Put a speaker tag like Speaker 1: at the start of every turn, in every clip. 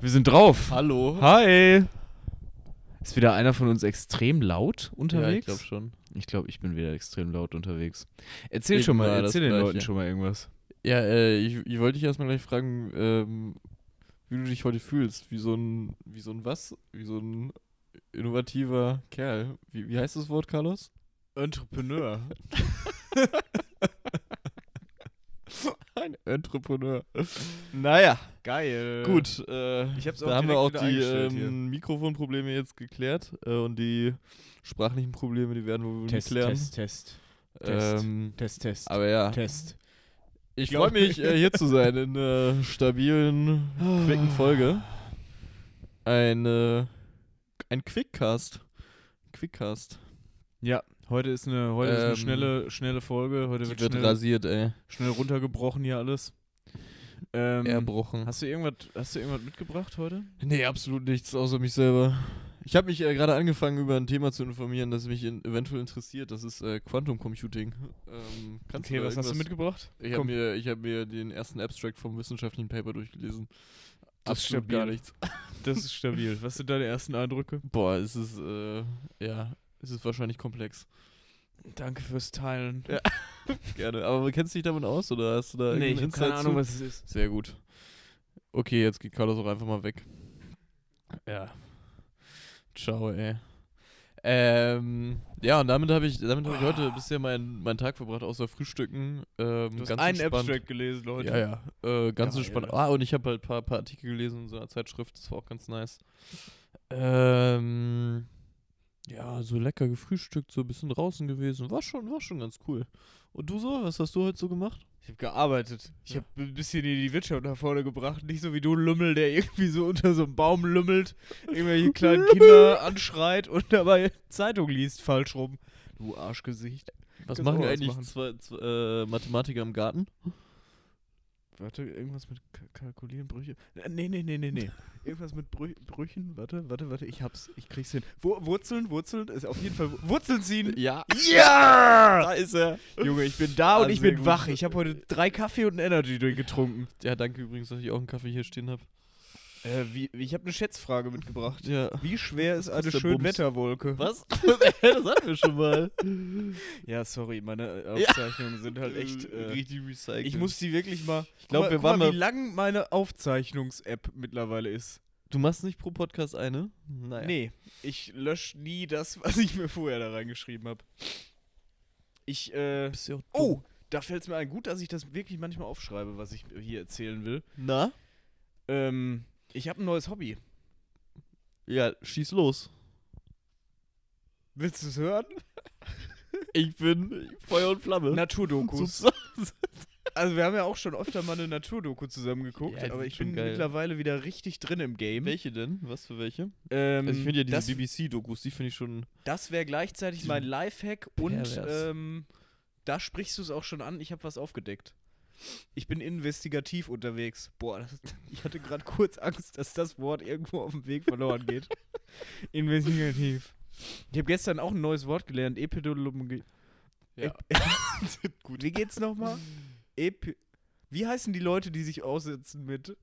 Speaker 1: Wir sind drauf.
Speaker 2: Hallo.
Speaker 1: Hi. Ist wieder einer von uns extrem laut unterwegs?
Speaker 2: Ja, ich glaube schon.
Speaker 1: Ich glaube, ich bin wieder extrem laut unterwegs. Erzähl
Speaker 2: Ich
Speaker 1: schon mal, erzähl den
Speaker 2: Gleiche.
Speaker 1: Leuten schon mal irgendwas.
Speaker 2: Ja, äh, ich, ich wollte dich erstmal gleich fragen, ähm, wie du dich heute fühlst. Wie so ein, wie so ein was? Wie so ein innovativer Kerl. Wie, wie heißt das Wort, Carlos?
Speaker 1: Entrepreneur.
Speaker 2: Ein Entrepreneur. naja,
Speaker 1: Geil.
Speaker 2: gut. Äh,
Speaker 1: Ich hab's auch
Speaker 2: da haben wir auch die ähm, Mikrofonprobleme jetzt geklärt äh, und die sprachlichen Probleme, die werden wir wohl
Speaker 1: Test,
Speaker 2: klären.
Speaker 1: Test, Test, Test.
Speaker 2: Ähm,
Speaker 1: Test, Test,
Speaker 2: aber ja,
Speaker 1: Test.
Speaker 2: ich freue mich, äh, hier zu sein in einer stabilen, quicken Folge. Ein, äh, ein Quickcast. Quickcast.
Speaker 1: Ja, heute ist eine, heute ist eine
Speaker 2: Ähm,
Speaker 1: schnelle, schnelle Folge. Heute wird,
Speaker 2: wird
Speaker 1: schnell,
Speaker 2: rasiert, ey.
Speaker 1: schnell runtergebrochen hier alles. Ähm,
Speaker 2: Erbrochen.
Speaker 1: hast du irgendwas, hast du irgendwas mitgebracht heute?
Speaker 2: Nee, absolut nichts, außer mich selber. Ich habe mich äh, gerade angefangen, über ein Thema zu informieren, das mich in, eventuell interessiert. Das ist äh, Quantum Computing. Ähm,
Speaker 1: Okay, was hast du mitgebracht?
Speaker 2: Ich habe mir, ich hab mir den ersten Abstract vom wissenschaftlichen Paper durchgelesen.
Speaker 1: Das
Speaker 2: Absolut gar nichts.
Speaker 1: Das ist stabil. Was sind deine ersten Eindrücke?
Speaker 2: Boah, es ist, äh, ja, es ist wahrscheinlich komplex.
Speaker 1: Danke fürs Teilen.
Speaker 2: Ja. Gerne. Aber kennst du dich damit aus oder hast du da
Speaker 1: nee, ich habe keine Ahnung,
Speaker 2: zu?
Speaker 1: was es ist.
Speaker 2: Sehr gut. Okay, jetzt geht Carlos auch einfach mal weg.
Speaker 1: Ja.
Speaker 2: Ciao, ey. Ähm, ja, und damit habe ich, damit habe ich heute bisher meinen meinen Tag verbracht, außer Frühstücken. Ähm,
Speaker 1: Du hast
Speaker 2: ganz
Speaker 1: einen
Speaker 2: entspannt.
Speaker 1: Abstract gelesen, Leute.
Speaker 2: Ja, ja. Äh, ganz
Speaker 1: Geil.
Speaker 2: entspannt. Ah, und ich habe halt ein paar, paar Artikel gelesen in so einer Zeitschrift, das war auch ganz nice. Ähm, ja, so lecker gefrühstückt, so ein bisschen draußen gewesen. War schon, war schon ganz cool. Und du so? Was hast du heute so gemacht?
Speaker 1: Ich habe gearbeitet. Ich
Speaker 2: Ja.
Speaker 1: habe ein bisschen in die Wirtschaft nach vorne gebracht. Nicht so wie du, Lümmel, der irgendwie so unter so einem Baum lümmelt, irgendwelche kleinen Kinder anschreit und dabei Zeitung liest falsch rum. Du Arschgesicht.
Speaker 2: Was
Speaker 1: Kannst
Speaker 2: machen eigentlich
Speaker 1: machen.
Speaker 2: zwei, zwei, äh, Mathematiker im Garten?
Speaker 1: Warte, irgendwas mit Ka Kalkulieren, Brüche. Äh, Nee, nee, nee, nee, nee. Irgendwas mit Brü Brüchen. Warte, warte, warte. Ich hab's. Ich krieg's hin. Wur Wurzeln, Wurzeln. Ist auf jeden Fall Wurzeln ziehen.
Speaker 2: Ja.
Speaker 1: Ja!
Speaker 2: Da ist er.
Speaker 1: Junge, ich bin da
Speaker 2: Ah,
Speaker 1: und ich bin wach. Ich habe heute drei Kaffee und einen Energy Drink getrunken.
Speaker 2: Ja, danke übrigens, dass ich auch einen Kaffee hier stehen habe.
Speaker 1: Äh, wie, ich habe eine Schätzfrage mitgebracht.
Speaker 2: Ja.
Speaker 1: Wie schwer ist eine? Schönwetterwolke?
Speaker 2: Was? das hatten wir schon mal.
Speaker 1: Ja, sorry, meine äh, Aufzeichnungen sind halt echt. Äh,
Speaker 2: Richtig recycelt.
Speaker 1: ich muss die wirklich mal.
Speaker 2: Ich glaub,
Speaker 1: guck
Speaker 2: wir waren
Speaker 1: mal, wie lang meine Aufzeichnungs-App mittlerweile ist.
Speaker 2: Du machst nicht pro Podcast eine? Naja.
Speaker 1: Nee, ich lösche nie das, was ich mir vorher da reingeschrieben habe. Ich, äh.
Speaker 2: Ja.
Speaker 1: Oh, da fällt es mir ein. Gut, dass ich das wirklich manchmal aufschreibe, was ich hier erzählen will.
Speaker 2: Na?
Speaker 1: Ähm, ich habe ein neues Hobby.
Speaker 2: Ja, schieß los.
Speaker 1: Willst du es hören?
Speaker 2: Ich bin Feuer und Flamme.
Speaker 1: Naturdokus.
Speaker 2: So-
Speaker 1: Also wir haben ja auch schon öfter mal eine Naturdoku zusammen geguckt,
Speaker 2: Ja,
Speaker 1: aber ich bin
Speaker 2: geil.
Speaker 1: mittlerweile wieder richtig drin im Game.
Speaker 2: welche denn? Was für welche?
Speaker 1: Ähm,
Speaker 2: Also ich finde ja diese BBC-Dokus, die finde ich schon.
Speaker 1: das wäre gleichzeitig mein Lifehack und ähm, da sprichst du es auch schon an, ich habe was aufgedeckt. Ich bin investigativ unterwegs. Boah, das, ich hatte gerade kurz Angst, dass das Wort irgendwo auf dem Weg verloren geht. investigativ. Ich habe gestern auch ein neues Wort gelernt, Epidemiologie.
Speaker 2: Ja.
Speaker 1: Gut. Wie geht's nochmal? Epi Wie heißen die Leute, die sich aussetzen mit,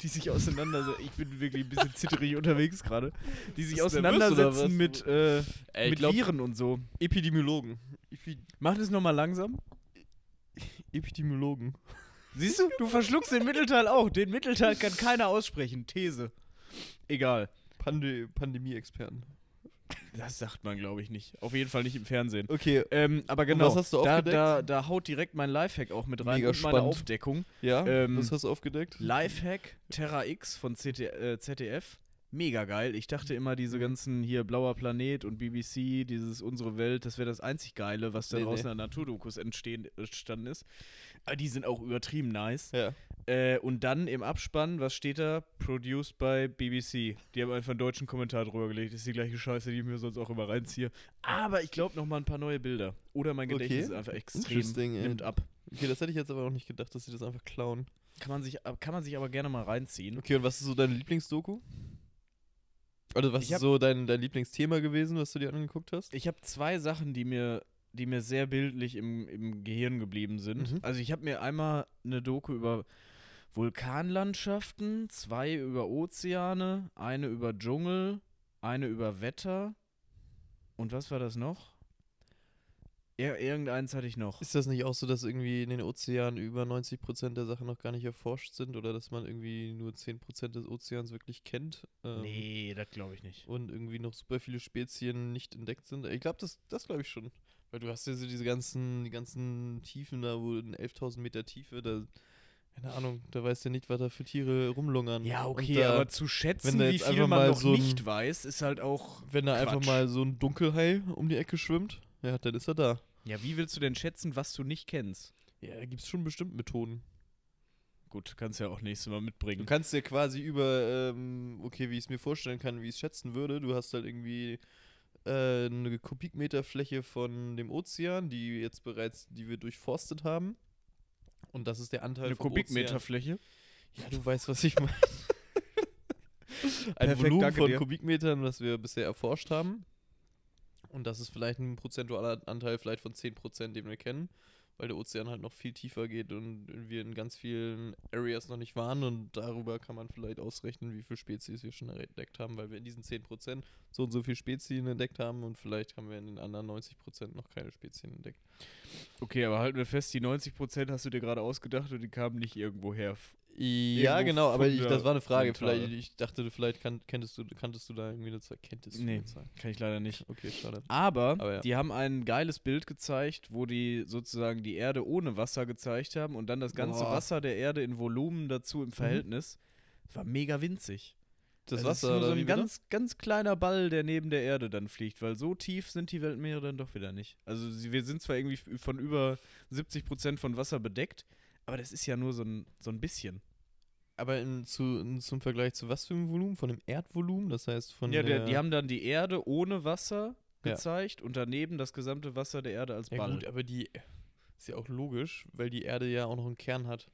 Speaker 1: die sich auseinandersetzen? Ich bin wirklich ein bisschen zitterig unterwegs gerade. Die sich auseinandersetzen mit, äh,
Speaker 2: Ey,
Speaker 1: mit
Speaker 2: glaub-
Speaker 1: Viren und so.
Speaker 2: Epidemiologen. Epi
Speaker 1: Mach das nochmal langsam.
Speaker 2: Epidemiologen.
Speaker 1: Siehst du, du verschluckst den Mittelteil auch. Den Mittelteil kann keiner aussprechen. These. Egal.
Speaker 2: Pande Pandemie-Experten.
Speaker 1: Das sagt man, glaube ich, nicht. Auf jeden Fall nicht im Fernsehen.
Speaker 2: Okay,
Speaker 1: Ähm, aber genau,
Speaker 2: was hast du
Speaker 1: da,
Speaker 2: aufgedeckt?
Speaker 1: da, da haut direkt mein Lifehack auch mit rein
Speaker 2: Mega
Speaker 1: und meine
Speaker 2: spannend.
Speaker 1: Aufdeckung.
Speaker 2: ja,
Speaker 1: ähm,
Speaker 2: was hast du aufgedeckt?
Speaker 1: Lifehack Terra X von CT, äh, ZDF. Mega geil. Ich dachte immer, diese ganzen hier Blauer Planet und BBC, dieses Unsere Welt, das wäre das einzig Geile, was da
Speaker 2: Nee,
Speaker 1: draußen
Speaker 2: nee.
Speaker 1: an Naturdokus entstehen, entstanden ist. Aber die sind auch übertrieben nice.
Speaker 2: Ja.
Speaker 1: Äh, und dann im Abspann, was steht da? Produced by BBC. Die haben einfach einen deutschen Kommentar drüber gelegt. Das ist die gleiche Scheiße, die ich mir sonst auch immer reinziehe. Aber ich glaube noch mal ein paar neue Bilder. Oder mein
Speaker 2: Okay.
Speaker 1: Gedächtnis ist einfach extrem nimmt ab.
Speaker 2: Okay, das hätte ich jetzt aber auch nicht gedacht, dass sie das einfach klauen.
Speaker 1: Kann man sich, kann man sich aber gerne mal reinziehen.
Speaker 2: Okay, und was ist so deine Lieblingsdoku? Oder was
Speaker 1: Ich
Speaker 2: ist
Speaker 1: hab-
Speaker 2: so dein, dein Lieblingsthema gewesen, was du dir angeguckt hast?
Speaker 1: Ich habe zwei Sachen, die mir, die mir sehr bildlich im, im Gehirn geblieben sind.
Speaker 2: Mhm.
Speaker 1: Also ich habe mir einmal eine Doku über Vulkanlandschaften, zwei über Ozeane, eine über Dschungel, eine über Wetter. Und was war das noch? Ir irgendeins hatte ich noch.
Speaker 2: Ist das nicht auch so, dass irgendwie in den Ozeanen über 90% der Sachen noch gar nicht erforscht sind oder dass man irgendwie nur 10% des Ozeans wirklich kennt? Ähm,
Speaker 1: nee, das glaube ich nicht.
Speaker 2: Und irgendwie noch super viele Spezien nicht entdeckt sind. Ich glaube, das, das glaube ich schon. Weil du hast ja so diese ganzen, die ganzen Tiefen da, wo in 11.000 Meter Tiefe, da, keine Ahnung, da weißt du ja nicht, was da für Tiere rumlungern.
Speaker 1: Ja, okay,
Speaker 2: da,
Speaker 1: aber zu schätzen, wie viel
Speaker 2: einfach
Speaker 1: man noch
Speaker 2: so ein-
Speaker 1: nicht weiß, ist halt auch.
Speaker 2: Wenn da einfach
Speaker 1: Quatsch.
Speaker 2: mal so ein Dunkelhai um die Ecke schwimmt, ja, dann ist er da.
Speaker 1: Ja, wie willst du denn schätzen, was du nicht kennst?
Speaker 2: Ja, da gibt es schon bestimmt Methoden.
Speaker 1: Gut, kannst ja auch nächstes Mal
Speaker 2: Du
Speaker 1: mitbringen.
Speaker 2: kannst dir quasi über, ähm, okay, wie ich es mir vorstellen kann, wie ich es schätzen würde, du hast halt irgendwie äh, eine Kubikmeterfläche von dem Ozean, die jetzt bereits, die wir durchforstet haben. Und das ist der Anteil
Speaker 1: Eine
Speaker 2: vom
Speaker 1: Kubikmeterfläche.
Speaker 2: Ja, du weißt, was ich meine. Ein
Speaker 1: Perfekt,
Speaker 2: Volumen von
Speaker 1: dir.
Speaker 2: Kubikmetern, was wir bisher erforscht haben. Und das ist vielleicht ein prozentualer Anteil vielleicht von 10%, den wir kennen, weil der Ozean halt noch viel tiefer geht und wir in ganz vielen Areas noch nicht waren und darüber kann man vielleicht ausrechnen, wie viele Spezies wir schon entdeckt haben, weil wir in diesen 10% so und so viele Spezien entdeckt haben und vielleicht haben wir in den anderen 90% noch keine Spezien entdeckt.
Speaker 1: Okay, aber halten wir fest, die 90% hast du dir gerade ausgedacht und die kamen nicht irgendwo her.
Speaker 2: Ja, genau, aber ich, das war eine Frage.
Speaker 1: Kommentare.
Speaker 2: Vielleicht, ich dachte, vielleicht kan kenntest du, kanntest du da irgendwie eine Zahl. Kenntest du
Speaker 1: Nee.
Speaker 2: eine Zahl?
Speaker 1: Kann ich leider nicht.
Speaker 2: Okay, schade.
Speaker 1: Aber,
Speaker 2: Aber ja.
Speaker 1: die haben ein geiles Bild gezeigt, wo die sozusagen die Erde ohne Wasser gezeigt haben und dann das ganze
Speaker 2: Boah.
Speaker 1: Wasser der Erde in Volumen dazu im Verhältnis. War mega winzig.
Speaker 2: Das
Speaker 1: Also
Speaker 2: Wasser
Speaker 1: ist nur so ein ganz, ganz kleiner Ball, der neben der Erde dann fliegt, weil so tief sind die Weltmeere dann doch wieder nicht. Also wir sind zwar irgendwie von über 70% von Wasser bedeckt, aber das ist ja nur so ein, so ein bisschen.
Speaker 2: Aber in, zu, in, zum Vergleich zu was für einem Volumen? Von dem Erdvolumen? Das heißt von
Speaker 1: ja,
Speaker 2: der...
Speaker 1: die haben dann die Erde ohne Wasser
Speaker 2: Ja.
Speaker 1: gezeigt und daneben das gesamte Wasser der Erde als
Speaker 2: ja
Speaker 1: Ball.
Speaker 2: gut, aber die... Ist ja auch logisch, weil die Erde ja auch noch einen Kern hat.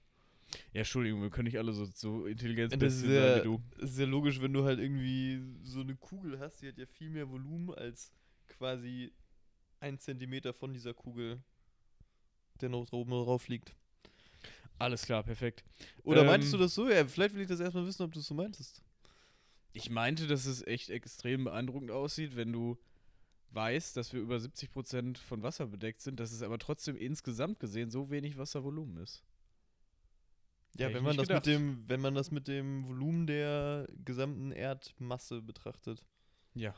Speaker 1: Ja, Entschuldigung, wir können nicht alle so, so
Speaker 2: Das ist,
Speaker 1: sein
Speaker 2: ja,
Speaker 1: wie du.
Speaker 2: ist ja logisch, wenn du halt irgendwie so eine Kugel hast, die hat ja viel mehr Volumen als quasi ein Zentimeter von dieser Kugel, der noch oben drauf liegt.
Speaker 1: Alles klar, perfekt.
Speaker 2: Oder
Speaker 1: Ähm,
Speaker 2: meintest du das so? Ja, vielleicht will ich das erstmal wissen, ob du es so meintest.
Speaker 1: Ich meinte, dass es echt extrem beeindruckend aussieht, wenn du weißt, dass wir über 70% von Wasser bedeckt sind, dass es aber trotzdem insgesamt gesehen so wenig Wasservolumen ist.
Speaker 2: Ja,
Speaker 1: Hätte
Speaker 2: wenn man, das
Speaker 1: gedacht.
Speaker 2: mit dem, wenn man das mit dem Volumen der gesamten Erdmasse betrachtet.
Speaker 1: Ja.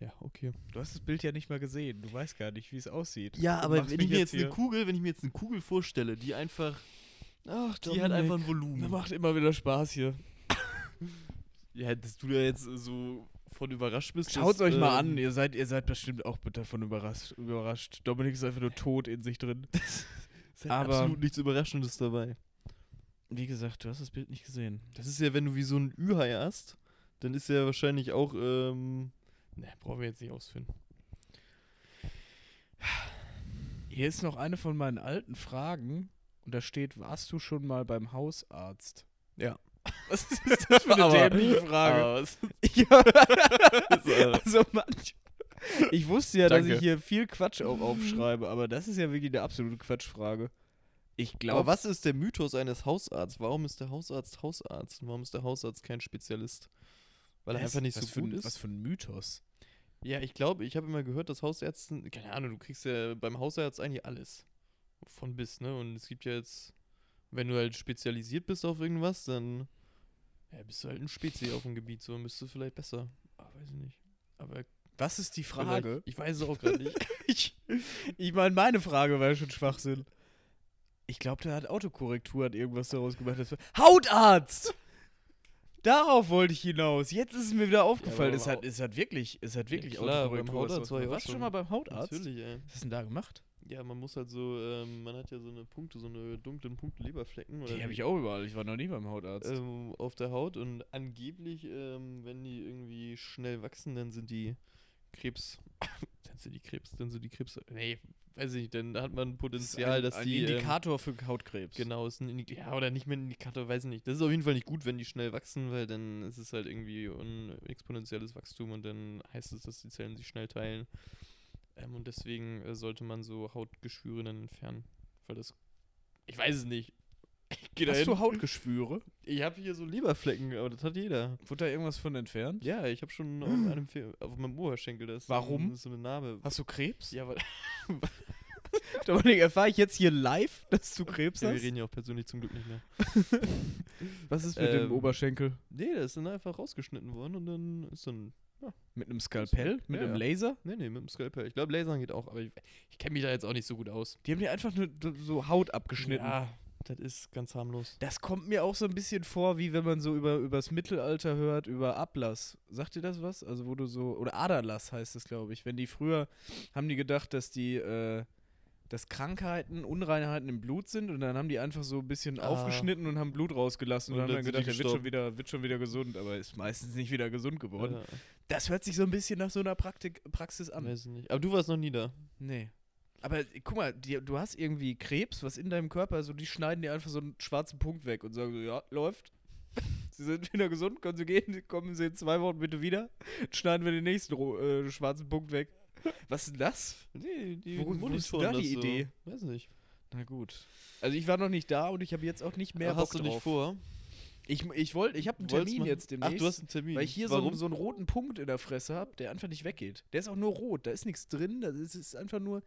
Speaker 2: Ja, okay.
Speaker 1: Du hast das Bild ja nicht mal gesehen. Du weißt gar nicht, wie es aussieht.
Speaker 2: Ja, aber wenn ich mir jetzt eine
Speaker 1: hier-
Speaker 2: Kugel, wenn ich mir jetzt eine Kugel vorstelle, die einfach,
Speaker 1: Ach,
Speaker 2: die hat einfach ein
Speaker 1: Das
Speaker 2: Volumen.
Speaker 1: macht immer wieder Spaß hier.
Speaker 2: Ja, dass du da jetzt so von überrascht bist.
Speaker 1: Schaut
Speaker 2: dass,
Speaker 1: euch mal
Speaker 2: ähm,
Speaker 1: an. Ihr seid, ihr seid bestimmt auch davon überrascht. überrascht. Dominik ist einfach nur tot in sich drin.
Speaker 2: ist halt
Speaker 1: aber-
Speaker 2: absolut nichts Überraschendes dabei.
Speaker 1: Wie gesagt, du hast das Bild nicht gesehen.
Speaker 2: Das ist ja, wenn du wie so ein Ü-Hai hast, dann ist ja wahrscheinlich auch, ähm, ne, brauchen wir jetzt nicht ausführen.
Speaker 1: Hier ist noch eine von meinen alten Fragen. Und da steht, warst du schon mal beim Hausarzt?
Speaker 2: Ja.
Speaker 1: Was ist das für eine
Speaker 2: Aber-
Speaker 1: dämliche Frage?
Speaker 2: Aber
Speaker 1: Ja. also manch. Ich wusste ja, dass
Speaker 2: Danke.
Speaker 1: ich hier viel Quatsch auch aufschreibe, aber das ist ja wirklich eine absolute Quatschfrage. Ich
Speaker 2: Aber
Speaker 1: glaube,
Speaker 2: was ist der Mythos eines Hausarztes? Warum ist der Hausarzt Hausarzt? Und warum ist der Hausarzt kein Spezialist? Weil er einfach nicht so
Speaker 1: für,
Speaker 2: gut
Speaker 1: ein-
Speaker 2: ist?
Speaker 1: Was für ein Mythos.
Speaker 2: Ja, ich glaube, ich habe immer gehört, dass Hausärzten, keine Ahnung, du kriegst ja beim Hausarzt eigentlich alles. Von bis, ne? Und es gibt ja jetzt, wenn du halt spezialisiert bist auf irgendwas, dann ja, bist du halt ein Spezi auf dem Gebiet, so bist du vielleicht besser. Ah, weiß ich nicht. Aber
Speaker 1: Das ist die Frage.
Speaker 2: Ich weiß es auch gerade nicht.
Speaker 1: Ich, ich meine, meine Frage war ja schon Schwachsinn. Ich glaube, der hat Autokorrektur, hat irgendwas daraus gemacht. Hautarzt! Darauf wollte ich hinaus. Jetzt ist es mir wieder aufgefallen.
Speaker 2: aber
Speaker 1: es, hat, es hat wirklich, es hat wirklich
Speaker 2: klar, beim. Hautarzt war ich
Speaker 1: Warst du schon mal beim Hautarzt?
Speaker 2: Natürlich, ey.
Speaker 1: Was hast du denn da gemacht?
Speaker 2: Ja, man muss halt so, ähm, man hat ja so eine Punkte, so eine dunklen Punkte Leberflecken. Oder
Speaker 1: Die habe ich auch überall. Ich war noch nie beim Hautarzt.
Speaker 2: ähm, auf der Haut und angeblich, ähm, wenn die irgendwie schnell wachsen, dann sind die Krebs. Dann sind die Krebs, dann sind die Krebs. Nee, weiß ich nicht, dann hat man
Speaker 1: Das ist
Speaker 2: Potenzial,
Speaker 1: ein,
Speaker 2: dass
Speaker 1: ein
Speaker 2: die. ähm,
Speaker 1: Indikator für Hautkrebs.
Speaker 2: Genau, ist ein Indi ja, oder nicht mehr ein Indikator, weiß ich nicht. Das ist auf jeden Fall nicht gut, wenn die schnell wachsen, weil dann ist es halt irgendwie ein exponentielles Wachstum und dann heißt es, dass die Zellen sich schnell teilen. Ähm, und deswegen äh, sollte man so Hautgeschwüre dann entfernen. Weil das. Ich weiß es nicht. Geh
Speaker 1: Hast du Hautgeschwüre?
Speaker 2: Ich habe hier so Leberflecken, aber das hat jeder.
Speaker 1: Wurde da irgendwas von entfernt?
Speaker 2: Ja, ich habe schon auf, einem Fe auf meinem Oberschenkel das.
Speaker 1: Warum?
Speaker 2: So, so eine Narbe.
Speaker 1: Hast du Krebs?
Speaker 2: Ja, weil
Speaker 1: Dominik, erfahre ich jetzt hier live, dass du Krebs
Speaker 2: ja, wir
Speaker 1: hast?
Speaker 2: reden ja auch persönlich zum Glück nicht mehr.
Speaker 1: Was ist mit dem
Speaker 2: Ähm,
Speaker 1: Oberschenkel?
Speaker 2: Nee, der ist dann einfach rausgeschnitten worden und dann ist dann.
Speaker 1: Mit einem Skalpell? Mit
Speaker 2: Ja,
Speaker 1: einem
Speaker 2: ja.
Speaker 1: Laser?
Speaker 2: Nee, nee, mit dem Skalpell. Ich glaube, Lasern geht auch, aber ich, ich kenne mich da jetzt auch nicht so gut aus.
Speaker 1: Die haben dir einfach nur so Haut abgeschnitten.
Speaker 2: Ja, das ist ganz harmlos.
Speaker 1: Das kommt mir auch so ein bisschen vor, wie wenn man so über übers Mittelalter hört, über Ablass. Sagt dir das was? Also wo du so oder Aderlass heißt es, glaube ich. Wenn die früher haben die gedacht, dass die äh, dass Krankheiten, Unreinheiten im Blut sind und dann haben die einfach so ein bisschen
Speaker 2: Ah.
Speaker 1: aufgeschnitten und haben Blut rausgelassen und,
Speaker 2: Und
Speaker 1: haben
Speaker 2: dann
Speaker 1: dann
Speaker 2: sind
Speaker 1: gedacht, der wird schon wieder wird schon wieder gesund, aber ist meistens nicht wieder gesund geworden.
Speaker 2: Ja,
Speaker 1: Das hört sich so ein bisschen nach so einer Praktik Praxis an.
Speaker 2: weiß ich nicht. Aber du warst noch nie da.
Speaker 1: Nee. Aber guck mal, die, du hast irgendwie Krebs, was in deinem Körper, also die schneiden dir einfach so einen schwarzen Punkt weg und sagen so, ja, läuft. Sie sind wieder gesund, können Sie gehen, kommen Sie in zwei Wochen bitte wieder. Schneiden wir den nächsten äh, schwarzen Punkt weg. Was ist denn das?
Speaker 2: Nee, die
Speaker 1: Wo- wo ist da die
Speaker 2: das so.
Speaker 1: Idee?
Speaker 2: Weiß nicht.
Speaker 1: Na gut. Also ich war noch nicht da und ich habe jetzt auch nicht mehr
Speaker 2: hast
Speaker 1: Bock
Speaker 2: du nicht
Speaker 1: drauf.
Speaker 2: vor?
Speaker 1: Ich, ich wollte, ich habe einen
Speaker 2: Wollt's
Speaker 1: Termin
Speaker 2: machen?
Speaker 1: jetzt demnächst.
Speaker 2: Ach, du hast einen Termin.
Speaker 1: Weil ich hier so,
Speaker 2: Warum?
Speaker 1: einen- so einen roten Punkt in der Fresse habe, der einfach nicht weggeht. Der ist auch nur rot, da ist nichts drin, das ist, ist einfach nur.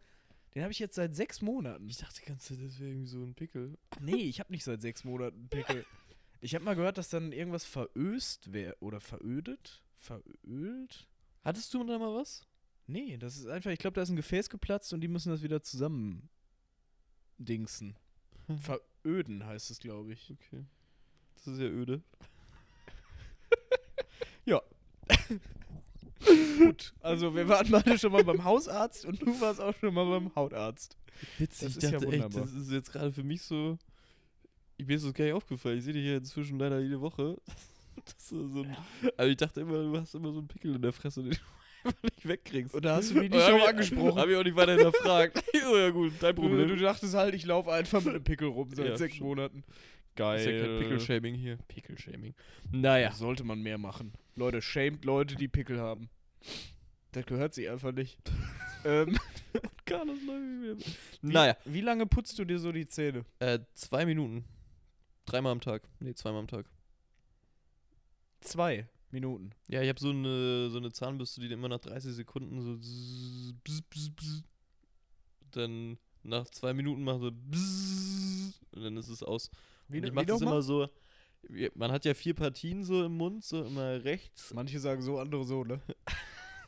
Speaker 1: Den habe ich jetzt seit sechs Monaten.
Speaker 2: ich dachte das wäre irgendwie so ein Pickel.
Speaker 1: Nee, ich habe nicht seit sechs Monaten einen Pickel. Ich habe mal gehört, dass dann irgendwas veröst wäre oder verödet. Verölt?
Speaker 2: Hattest du da mal was?
Speaker 1: Nee, das ist einfach, ich glaube, da ist ein Gefäß geplatzt und die müssen das wieder zusammen dingsen. Veröden heißt es, glaube ich.
Speaker 2: Okay. Das ist ja öde.
Speaker 1: Gut. Also wir waren beide schon mal beim Hausarzt und du warst auch schon mal beim Hautarzt.
Speaker 2: Witzig,
Speaker 1: Das
Speaker 2: ich
Speaker 1: ist ja
Speaker 2: dachte echt, das ist jetzt gerade für mich so. Ich, mir ist das gar nicht aufgefallen. Ich sehe dich hier inzwischen leider jede Woche. Ist so ein, also ich dachte immer, du hast immer so einen Pickel in der Fresse, den du einfach nicht wegkriegst.
Speaker 1: Und da hast du mich nicht schon angesprochen.
Speaker 2: Hab ich auch nicht weiter hinterfragt. So, ja gut, dein
Speaker 1: Du,
Speaker 2: Problem.
Speaker 1: du dachtest halt, ich laufe einfach mit einem Pickel rum seit
Speaker 2: Ja,
Speaker 1: sechs
Speaker 2: schon.
Speaker 1: Monaten.
Speaker 2: ist
Speaker 1: Geil.
Speaker 2: ja kein Pickelshaming hier. Pickelshaming. Naja.
Speaker 1: Sollte man mehr machen. Leute, shamed Leute, die Pickel haben. Das gehört sich einfach nicht. ähm,
Speaker 2: Carlos läuft
Speaker 1: wie,
Speaker 2: Naja.
Speaker 1: Wie lange putzt du dir so die Zähne?
Speaker 2: Äh, zwei Minuten. Dreimal am Tag. Nee, zweimal am Tag.
Speaker 1: Zwei Minuten.
Speaker 2: Ja, ich habe so eine, so eine Zahnbürste, die immer nach 30 Sekunden so zzz, bzz, bzz, bzz. dann nach zwei Minuten macht so bzz, und dann ist es aus.
Speaker 1: Wie,
Speaker 2: und ich mache das immer so. Man hat ja vier Partien so im Mund, so immer rechts.
Speaker 1: Manche sagen so, andere so, ne?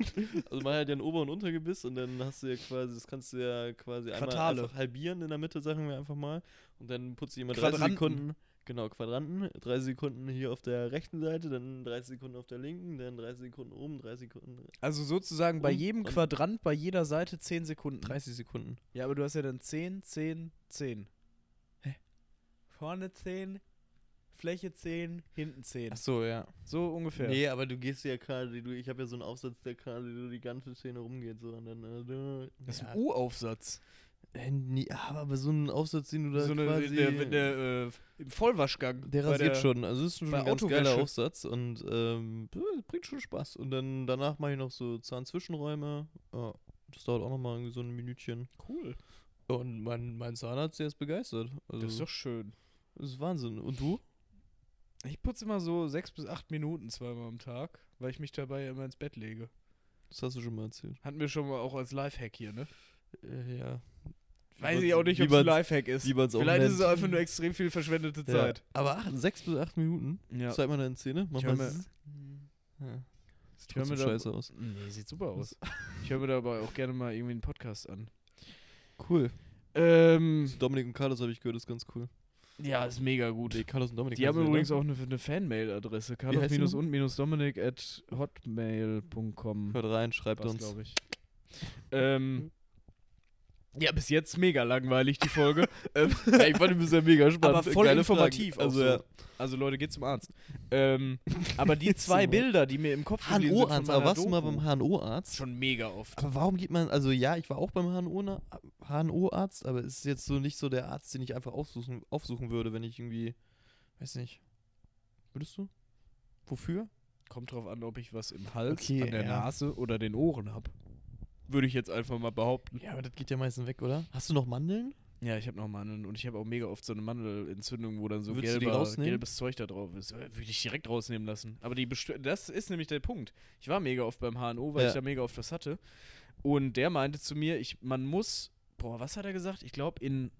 Speaker 2: Also man hat ja ein Ober- und Untergebiss und dann hast du ja quasi, das kannst du ja quasi einmal
Speaker 1: Quartale.
Speaker 2: einfach halbieren in der Mitte, sagen wir einfach mal. Und dann putzt du immer 30
Speaker 1: Quadranten.
Speaker 2: Sekunden. Genau, Quadranten. 30 Sekunden hier auf der rechten Seite, dann 30 Sekunden auf der linken, dann 30 Sekunden oben, 30 Sekunden.
Speaker 1: Also sozusagen bei jedem Quadrant, bei jeder Seite 10 Sekunden.
Speaker 2: 30 Sekunden.
Speaker 1: Ja, aber du hast ja dann 10, 10, 10.
Speaker 2: Hä?
Speaker 1: Vorne 10, Fläche 10, hinten 10.
Speaker 2: Ach so, ja.
Speaker 1: So ungefähr.
Speaker 2: Nee, aber du gehst ja gerade, du, ich habe ja so einen Aufsatz, der gerade die ganze Szene rumgeht, so und dann. Äh, da-
Speaker 1: Das ist
Speaker 2: ja,
Speaker 1: ein U-Aufsatz.
Speaker 2: äh, nee, aber, aber so ein Aufsatz, den du da
Speaker 1: So eine,
Speaker 2: quasi.
Speaker 1: der, der, der, äh, im Vollwaschgang.
Speaker 2: Der rasiert
Speaker 1: der-
Speaker 2: schon. Also es ist schon ein ganz geiler. Aufsatz und ähm, b- bringt schon Spaß. Und dann danach mache ich noch so Zahnzwischenräume. Ja, das dauert auch nochmal irgendwie so ein Minütchen.
Speaker 1: Cool.
Speaker 2: Und mein, mein Zahnarzt, der ist begeistert. Also,
Speaker 1: Das ist doch schön.
Speaker 2: das ist Wahnsinn. Und du?
Speaker 1: Ich putze immer so sechs bis acht Minuten zweimal am Tag, weil ich mich dabei immer ins Bett lege.
Speaker 2: Das hast du schon mal erzählt.
Speaker 1: Hatten wir schon mal auch als Lifehack hier, ne?
Speaker 2: Äh, ja.
Speaker 1: Weiß ich auch nicht,
Speaker 2: wie
Speaker 1: ob es ein Lifehack ist. Vielleicht ist es einfach nur extrem viel verschwendete
Speaker 2: Ja.
Speaker 1: Zeit.
Speaker 2: Aber acht, sechs bis acht Minuten.
Speaker 1: Ja.
Speaker 2: Zeig mal deine Zähne. Mach
Speaker 1: Ich
Speaker 2: mal.
Speaker 1: mir-.
Speaker 2: Ja. Sieht trotzdem scheiße aus.
Speaker 1: Nee, sieht super aus. Ich höre mir dabei auch gerne mal irgendwie einen Podcast an.
Speaker 2: Cool.
Speaker 1: Ähm,
Speaker 2: Dominik und Carlos habe ich gehört, ist ganz cool.
Speaker 1: Ja, ist mega gut.
Speaker 2: Nee, Carlos und Dominik.
Speaker 1: Die haben übrigens auch eine, eine Fanmail-Adresse.
Speaker 2: heißt die
Speaker 1: carlos-und-dominik at hotmail.com.
Speaker 2: Hört rein, schreibt
Speaker 1: Was,
Speaker 2: uns.
Speaker 1: glaube ich. ähm, ja, bis jetzt mega langweilig, die Folge. ähm,
Speaker 2: Ja, ich fand die bisher mega spannend.
Speaker 1: aber voll
Speaker 2: Geile
Speaker 1: informativ.
Speaker 2: Also,
Speaker 1: so. also Leute, geht zum Arzt. ähm, aber die zwei Bilder, die mir im Kopf sind
Speaker 2: HNO-Arzt, aber warst du mal beim HNO-Arzt?
Speaker 1: Schon mega oft.
Speaker 2: Aber warum geht man, also ja, ich war auch beim HNO HNO-Arzt, aber es ist jetzt so nicht so der Arzt, den ich einfach aufsuchen, aufsuchen würde, wenn ich irgendwie, weiß nicht. Würdest du? Wofür?
Speaker 1: Kommt drauf an, ob ich was im Hals,
Speaker 2: Okay,
Speaker 1: an der
Speaker 2: ja.
Speaker 1: Nase oder den Ohren habe. Würde ich jetzt einfach mal behaupten.
Speaker 2: Ja, aber das geht ja meistens weg, oder? Hast du noch Mandeln?
Speaker 1: Ja, ich habe noch Mandeln und ich habe auch mega oft so eine Mandelentzündung, wo dann so gelber, gelbes Zeug da drauf ist. Würde ich direkt rausnehmen lassen. Aber die bestö- das ist nämlich der Punkt. Ich war mega oft beim HNO, weil
Speaker 2: Ja.
Speaker 1: ich da mega oft was hatte. Und der meinte zu mir, ich, man muss, boah, was hat er gesagt? Ich glaube, in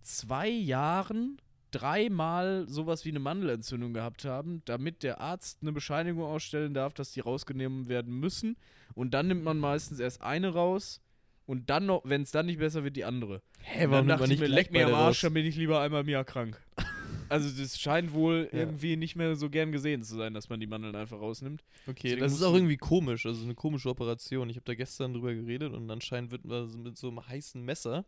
Speaker 1: zwei Jahren dreimal sowas wie eine Mandelentzündung gehabt haben, damit der Arzt eine Bescheinigung ausstellen darf, dass die rausgenommen werden müssen. Und dann nimmt man meistens erst eine raus und dann noch, wenn es dann nicht besser wird, die andere.
Speaker 2: Hä,
Speaker 1: Und dann dachte ich mir, leck mir am Arsch, dann bin ich lieber einmal im Jahr krank. Also das scheint wohl
Speaker 2: Ja.
Speaker 1: irgendwie nicht mehr so gern gesehen zu sein, dass man die Mandeln einfach rausnimmt.
Speaker 2: Okay,
Speaker 1: Deswegen
Speaker 2: das ist auch irgendwie komisch, also eine komische Operation. Ich habe da gestern drüber geredet und anscheinend wird man mit so einem heißen Messer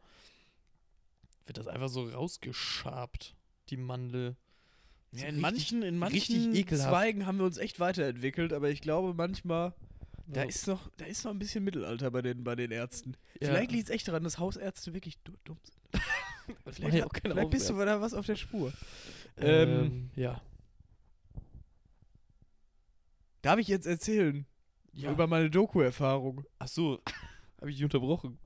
Speaker 2: wird das einfach so rausgeschabt, die Mandel.
Speaker 1: Ja, in
Speaker 2: richtig-
Speaker 1: manchen, in manchen. Zweigen haben wir uns echt weiterentwickelt, aber ich glaube manchmal, da
Speaker 2: Ja.
Speaker 1: ist noch, da ist noch ein bisschen Mittelalter bei den, bei den Ärzten.
Speaker 2: Ja.
Speaker 1: Vielleicht liegt es echt daran, dass Hausärzte wirklich du- dumm sind.
Speaker 2: Vielleicht ja auch keine
Speaker 1: vielleicht bist du da was auf der Spur.
Speaker 2: ähm, ja.
Speaker 1: Darf ich jetzt erzählen über meine Doku-Erfahrung?
Speaker 2: Ach so, habe ich dich unterbrochen.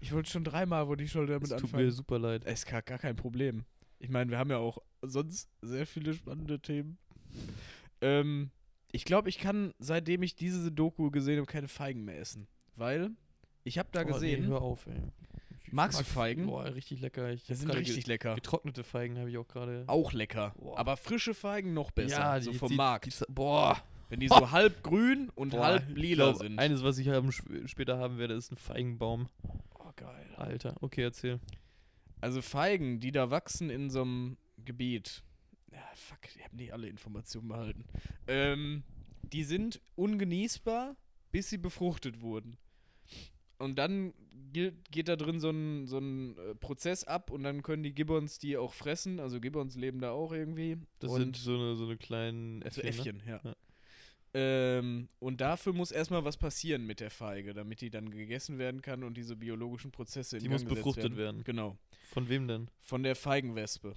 Speaker 1: Ich wollte schon dreimal, wo die schon damit
Speaker 2: Es tut
Speaker 1: anfangen.
Speaker 2: mir super leid.
Speaker 1: Es ist gar, gar kein Problem. Ich meine, wir haben ja auch sonst sehr viele spannende Themen. Ähm, ich glaube, ich kann, seitdem ich diese Doku gesehen habe, keine Feigen mehr essen. Weil ich habe da
Speaker 2: Oh,
Speaker 1: gesehen,
Speaker 2: Nee, hör auf, ey.
Speaker 1: Magst du Feigen?
Speaker 2: Boah, richtig lecker. Ich
Speaker 1: die
Speaker 2: hab
Speaker 1: sind richtig lecker.
Speaker 2: getrocknete Feigen habe ich auch gerade.
Speaker 1: Auch lecker.
Speaker 2: Boah.
Speaker 1: Aber frische Feigen noch besser.
Speaker 2: Ja,
Speaker 1: so
Speaker 2: die-
Speaker 1: vom
Speaker 2: die-
Speaker 1: Markt.
Speaker 2: Die, boah.
Speaker 1: Wenn die so halb grün und
Speaker 2: Boah,
Speaker 1: halb lila
Speaker 2: glaub,
Speaker 1: sind.
Speaker 2: Eines, was ich haben, sp- später haben werde, ist ein Feigenbaum.
Speaker 1: oh, geil.
Speaker 2: Alter, okay, erzähl.
Speaker 1: Also Feigen, die da wachsen in so einem Gebiet. Ja, fuck, die haben nicht alle Informationen behalten. Ähm, die sind ungenießbar, bis sie befruchtet wurden. Und dann gilt, geht da drin so ein, so ein äh, Prozess ab und dann können die Gibbons die auch fressen. Also Gibbons leben da auch irgendwie.
Speaker 2: Das
Speaker 1: und
Speaker 2: sind so eine, so eine kleinen
Speaker 1: so
Speaker 2: Äffchen.
Speaker 1: Äffchen, ja.
Speaker 2: Ja.
Speaker 1: Ähm, und dafür muss erstmal was passieren mit der Feige, damit die dann gegessen werden kann und diese biologischen Prozesse in
Speaker 2: Die muss befruchtet werden.
Speaker 1: Genau.
Speaker 2: Ne? Von wem denn?
Speaker 1: Von der Feigenwespe.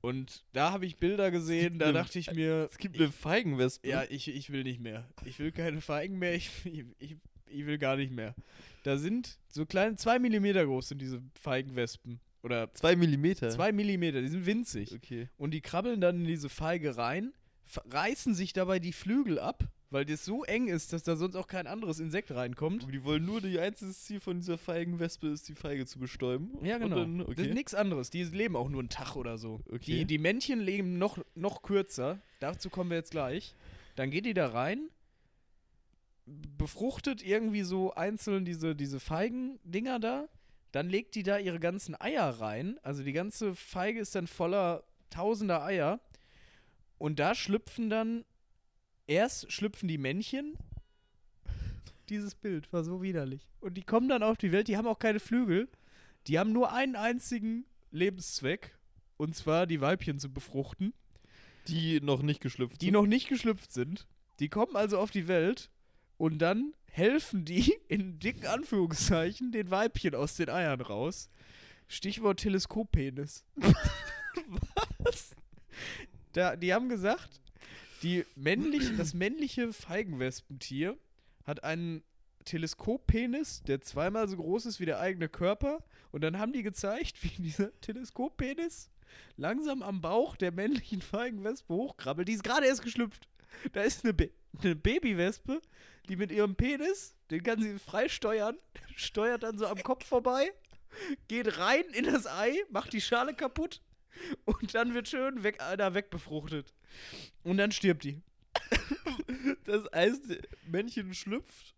Speaker 1: Und da habe ich Bilder gesehen, da
Speaker 2: eine-
Speaker 1: dachte ich mir,
Speaker 2: Es gibt eine Feigenwespe.
Speaker 1: ja, ich, ich will nicht mehr. Ich will keine Feigen mehr, ich, ich, ich, will gar nicht mehr. Da sind so kleine, zwei Millimeter groß sind diese Feigenwespen. Oder
Speaker 2: Zwei Millimeter.
Speaker 1: zwei Millimeter, die sind winzig.
Speaker 2: Okay.
Speaker 1: Und die krabbeln dann in diese Feige rein, reißen sich dabei die Flügel ab, weil das so eng ist, dass da sonst auch kein anderes Insekt reinkommt.
Speaker 2: Die wollen nur, die einzige Ziel von dieser Feigenwespe ist, die Feige zu bestäuben.
Speaker 1: Ja, genau.
Speaker 2: Dann,
Speaker 1: Das ist
Speaker 2: okay.
Speaker 1: nichts anderes. Die leben auch nur einen Tag oder so.
Speaker 2: Okay.
Speaker 1: Die, die Männchen leben noch, noch kürzer. Dazu kommen wir jetzt gleich. Dann geht die da rein, befruchtet irgendwie so einzeln diese, diese Feigendinger da. Dann legt die da ihre ganzen Eier rein. Also die ganze Feige ist dann voller tausender Eier. Und da schlüpfen dann, erst schlüpfen die Männchen. Dieses Bild war so widerlich. Und die kommen dann auf die Welt, die haben auch keine Flügel. Die haben nur einen einzigen Lebenszweck. Und zwar die Weibchen zu befruchten,
Speaker 2: die noch nicht geschlüpft
Speaker 1: die
Speaker 2: sind.
Speaker 1: noch nicht geschlüpft sind. Die kommen also auf die Welt und dann helfen die in dicken Anführungszeichen den Weibchen aus den Eiern raus. Stichwort Teleskoppenis. Was? Da, die haben gesagt, die männlich, das männliche Feigenwespentier hat einen Teleskoppenis, der zweimal so groß ist wie der eigene Körper. Und dann haben die gezeigt, wie dieser Teleskoppenis langsam am Bauch der männlichen Feigenwespe hochkrabbelt. Die ist gerade erst geschlüpft. Da ist eine, eine Babywespe, die mit ihrem Penis, den kann sie frei steuern, steuert dann so am Kopf vorbei, geht rein in das Ei, macht die Schale kaputt und dann wird schön weg, da wegbefruchtet. Und dann stirbt die.
Speaker 2: Das heißt, Männchen schlüpft,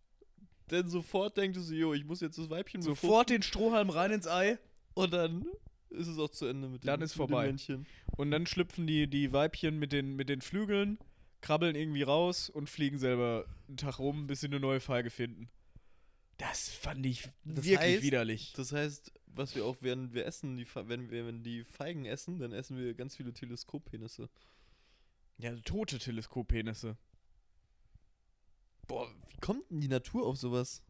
Speaker 2: dann sofort denkt es so, jo, ich muss jetzt das Weibchen
Speaker 1: Sofort den Strohhalm rein ins Ei.
Speaker 2: Und dann ist es auch zu Ende mit dem,
Speaker 1: Dann ist vorbei.
Speaker 2: Männchen.
Speaker 1: und dann schlüpfen die, die Weibchen mit den, mit den Flügeln, krabbeln irgendwie raus und fliegen selber einen Tag rum, bis sie eine neue Feige finden. Das fand ich
Speaker 2: Das
Speaker 1: wirklich
Speaker 2: heißt,
Speaker 1: widerlich.
Speaker 2: Das heißt, was wir auch, während wir essen, die, wenn wir wenn die Feigen essen, dann essen wir ganz viele Teleskoppenisse.
Speaker 1: Ja, tote Teleskoppenisse.
Speaker 2: Boah, wie kommt denn die Natur auf sowas?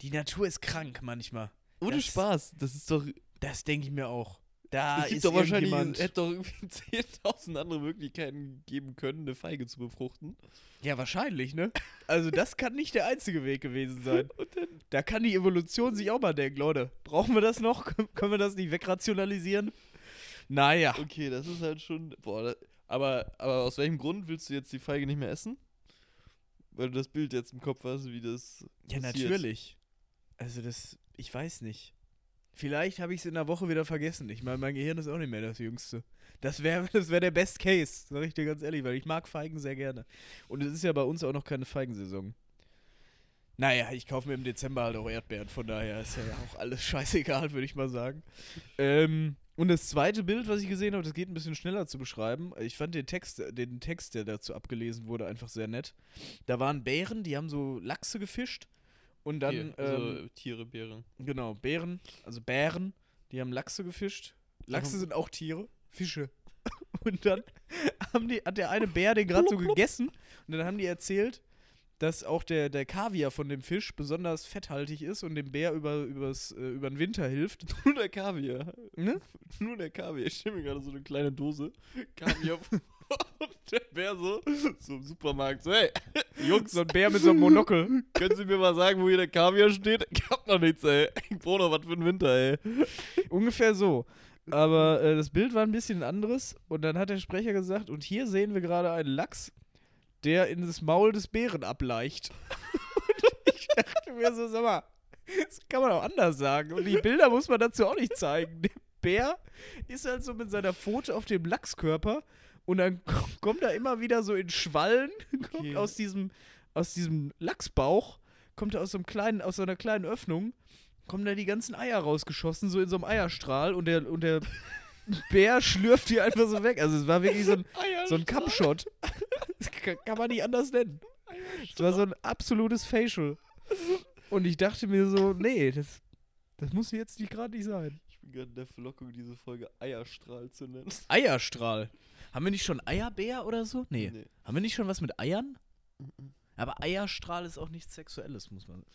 Speaker 1: Die Natur ist krank manchmal.
Speaker 2: Ohne
Speaker 1: Das-
Speaker 2: Spaß, das ist doch.
Speaker 1: Das denke ich mir auch. Da
Speaker 2: es gibt doch wahrscheinlich, hätte doch irgendwie 10.000 andere Möglichkeiten geben können, eine Feige zu befruchten.
Speaker 1: Ja, wahrscheinlich, ne? Also das kann nicht der einzige Weg gewesen sein.
Speaker 2: Und dann,
Speaker 1: Da kann die Evolution sich auch mal denken, Leute, brauchen wir das noch? Kön- Können wir das nicht wegrationalisieren? Naja.
Speaker 2: okay, das ist halt schon, boah, da, aber, aber aus welchem Grund willst du jetzt die Feige nicht mehr essen? Weil du das Bild jetzt im Kopf hast, wie das
Speaker 1: Ja,
Speaker 2: passiert.
Speaker 1: natürlich. Also das, ich weiß nicht. Vielleicht habe ich es in der Woche wieder vergessen. Ich meine, mein Gehirn ist auch nicht mehr das Jüngste. Das wäre das wär der Best Case, sag ich dir ganz ehrlich, weil ich mag Feigen sehr gerne. Und es ist ja bei uns auch noch keine Feigensaison. Naja, ich kaufe mir im Dezember halt auch Erdbeeren, von daher ist ja auch alles scheißegal, würde ich mal sagen. Ähm, und das zweite Bild, was ich gesehen habe, das geht ein bisschen schneller zu beschreiben. Ich fand den Text, den Text, der dazu abgelesen wurde, einfach sehr nett. Da waren Bären, die haben so Lachse gefischt und dann,
Speaker 2: Hier, also
Speaker 1: ähm,
Speaker 2: Tiere, Bären.
Speaker 1: genau, Bären, also Bären, die haben Lachse gefischt. Lachse sind auch Tiere, Fische. Und dann haben die, hat der eine Bär den gerade so gegessen und dann haben die erzählt, dass auch der, der Kaviar von dem Fisch besonders fetthaltig ist und dem Bär über, übers, äh, über den Winter hilft.
Speaker 2: Nur der Kaviar.
Speaker 1: Ne?
Speaker 2: Nur der Kaviar. Ich stelle mir gerade so eine kleine Dose Kaviar der Bär so, im Supermarkt, so, hey,
Speaker 1: Jungs, so ein Bär mit so einem Monokel.
Speaker 2: können Sie mir mal sagen, wo hier der Kaviar steht? Ich hab noch nichts, ey. Ich brauche noch was für den Winter, ey.
Speaker 1: Ungefähr so. Aber äh, das Bild war ein bisschen anderes und dann hat der Sprecher gesagt, und hier sehen wir gerade einen Lachs, der in das Maul des Bären ableicht. und ich dachte mir so, sag mal, das kann man auch anders sagen. Und die Bilder muss man dazu auch nicht zeigen. Der Bär ist halt so mit seiner Pfote auf dem Lachskörper und dann kommt er immer wieder so in Schwallen, kommt
Speaker 2: Okay.
Speaker 1: aus diesem, aus diesem Lachsbauch, kommt er aus so einem kleinen, aus so einer kleinen Öffnung kommen da die ganzen Eier rausgeschossen, so in so einem Eierstrahl und der, und der Bär schlürft die einfach so weg. Also es war wirklich so ein, so ein Cumshot. Das kann, kann man nicht anders nennen. Es war so ein absolutes Facial. Und ich dachte mir so, nee, das, das muss jetzt nicht gerade nicht sein.
Speaker 2: Ich bin gerade in der Verlockung, diese Folge Eierstrahl zu nennen.
Speaker 1: Eierstrahl. Haben wir nicht schon Eierbär oder so? Nee.
Speaker 2: Nee.
Speaker 1: Haben wir nicht schon was mit Eiern?
Speaker 2: Mhm.
Speaker 1: Aber Eierstrahl ist auch nichts Sexuelles, muss man.
Speaker 2: noch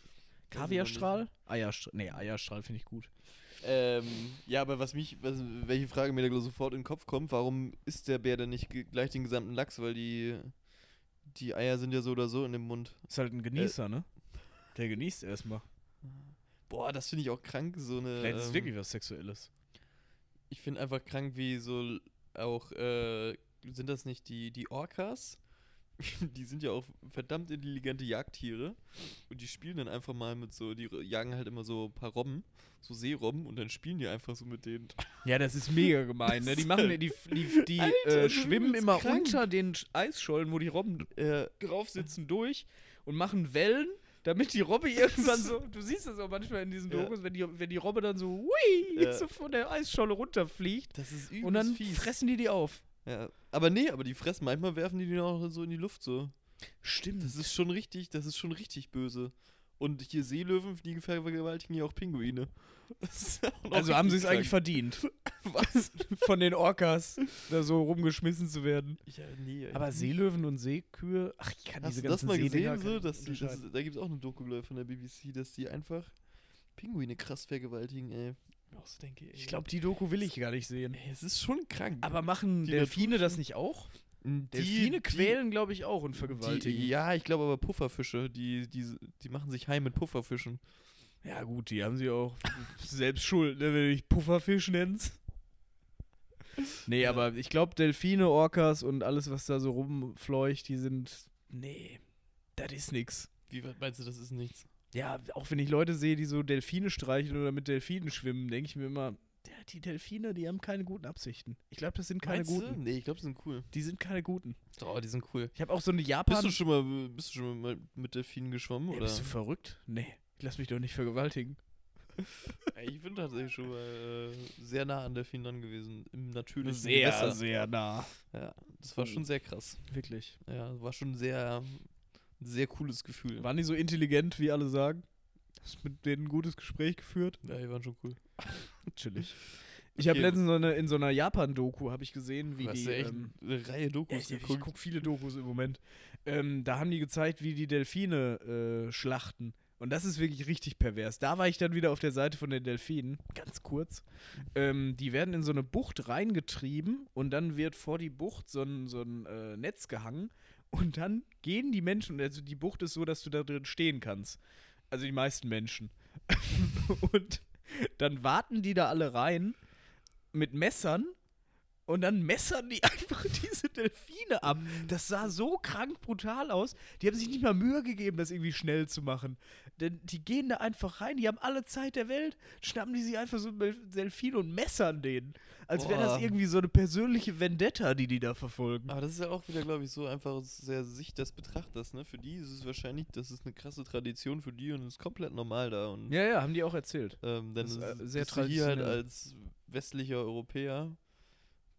Speaker 1: Kaviarstrahl? Eierstrahl. Nee, Eierstrahl finde ich gut.
Speaker 2: Ähm, ja, aber was mich, was, welche Frage mir da sofort in den Kopf kommt, warum isst der Bär denn nicht gleich den gesamten Lachs? Weil die, die Eier sind ja so oder so in dem Mund.
Speaker 1: Ist halt ein Genießer, ne? Der genießt erstmal.
Speaker 2: Boah, das finde ich auch krank, so eine.
Speaker 1: Vielleicht ist es
Speaker 2: ähm,
Speaker 1: wirklich was Sexuelles.
Speaker 2: Ich finde einfach krank, wie so auch, äh, sind das nicht die, die Orcas? die sind ja auch verdammt intelligente Jagdtiere. Und die spielen dann einfach mal mit so, die jagen halt immer so ein paar Robben, so Seerobben, und dann spielen die einfach so mit denen.
Speaker 1: Ja, das ist mega gemein, ne? Die machen, die, die, die
Speaker 2: Alter,
Speaker 1: äh, schwimmen immer
Speaker 2: krank.
Speaker 1: unter den Sch- Eisschollen, wo die Robben
Speaker 2: Äh,
Speaker 1: drauf sitzen, durch und machen Wellen, damit die Robbe irgendwann so, du siehst das auch manchmal in diesen
Speaker 2: Ja.
Speaker 1: Dokus, wenn die, wenn die Robbe dann so, hui,
Speaker 2: Ja.
Speaker 1: so von der Eisscholle runterfliegt
Speaker 2: das ist übelst
Speaker 1: und dann
Speaker 2: fies.
Speaker 1: fressen die die auf.
Speaker 2: Ja. Aber nee, aber die fressen, manchmal werfen die die auch so in die Luft so.
Speaker 1: Stimmt.
Speaker 2: Das ist schon richtig, das ist schon richtig böse. Und hier Seelöwen, die vergewaltigen ja auch Pinguine. Auch
Speaker 1: Also haben sie es eigentlich verdient.
Speaker 2: Was?
Speaker 1: von den Orcas da so rumgeschmissen zu werden.
Speaker 2: Ja, nee,
Speaker 1: Aber Seelöwen und Seekühe, ach, ich kann
Speaker 2: Hast
Speaker 1: diese
Speaker 2: du das
Speaker 1: ganzen
Speaker 2: mal gesehen? So, dass die, das, da gibt es auch eine Doku von der BBC, dass die einfach Pinguine krass vergewaltigen, ey. So denke, ey.
Speaker 1: Ich glaube, die Doku will ich gar nicht sehen.
Speaker 2: ey, es ist schon krank.
Speaker 1: Aber machen Delfine das nicht auch?
Speaker 2: Die-
Speaker 1: Delfine quälen, glaube ich, auch und vergewaltigen.
Speaker 2: Die, ja, ich glaube aber Pufferfische, die, die, die machen sich heim mit Pufferfischen.
Speaker 1: Ja, gut, die haben sie auch selbst schuld, ne, wenn du dich Pufferfisch nennst. Nee, aber ich glaube, Delfine, Orcas und alles, was da so rumfleucht, die sind. Nee, das ist nix.
Speaker 2: Wie meinst du, das ist nichts?
Speaker 1: Ja, auch wenn ich Leute sehe, die so Delfine streicheln oder mit Delfinen schwimmen, denke ich mir immer, ja, die Delfine, die haben keine guten Absichten. Ich glaube, das sind keine
Speaker 2: Meinst du?
Speaker 1: guten.
Speaker 2: Nee, ich glaube, die sind cool.
Speaker 1: Die sind keine guten.
Speaker 2: Oh, die sind cool.
Speaker 1: Ich habe auch so eine
Speaker 2: Bist
Speaker 1: Japan.
Speaker 2: du schon mal, bist du schon mal mit Delfinen geschwommen?
Speaker 1: Ja,
Speaker 2: oder?
Speaker 1: bist du verrückt? Nee, ich lass mich doch nicht vergewaltigen.
Speaker 2: Ey, ich bin tatsächlich schon mal äh, sehr nah an Delfinen dran gewesen. Im natürlichen Gewässer.
Speaker 1: sehr nah.
Speaker 2: Ja, das war schon sehr krass.
Speaker 1: Wirklich.
Speaker 2: Ja, war schon sehr, ein sehr cooles Gefühl.
Speaker 1: Waren die so intelligent, wie alle sagen? Hast du mit denen ein gutes Gespräch geführt?
Speaker 2: Ja, die waren schon cool.
Speaker 1: Chillig. Ich habe letztens so eine, in so einer Japan-Doku habe ich gesehen, wie die.
Speaker 2: ja echt
Speaker 1: ähm,
Speaker 2: eine Reihe
Speaker 1: ja,
Speaker 2: Dokus
Speaker 1: ich ich gucke viele Dokus im Moment. Ähm, da haben die gezeigt, wie die Delfine äh, schlachten. Und das ist wirklich richtig pervers. Da war ich dann wieder auf der Seite von den Delfinen, ganz kurz. Ähm, die werden in so eine Bucht reingetrieben und dann wird vor die Bucht so ein, so ein äh, Netz gehangen und dann gehen die Menschen, also die Bucht ist so, dass du da drin stehen kannst. Also die meisten Menschen. und dann warten die da alle rein mit Messern und dann messern die einfach diese Delfine ab. Das sah so krank brutal aus. Die haben sich nicht mal Mühe gegeben, das irgendwie schnell zu machen. Denn die gehen da einfach rein, die haben alle Zeit der Welt, schnappen die sich einfach so einen Delfin und messern den. Als wäre das irgendwie so eine persönliche Vendetta, die die da verfolgen.
Speaker 2: Aber das ist ja auch wieder, glaube ich, so einfach aus der Sicht des Betrachters, ne? Für die ist es wahrscheinlich, das ist eine krasse Tradition für die und es ist komplett normal da. Und
Speaker 1: Ja, ja, haben die auch erzählt.
Speaker 2: ähm, dann
Speaker 1: Das ist, äh, sehr
Speaker 2: bist du hier halt
Speaker 1: traditionell.
Speaker 2: als westlicher Europäer,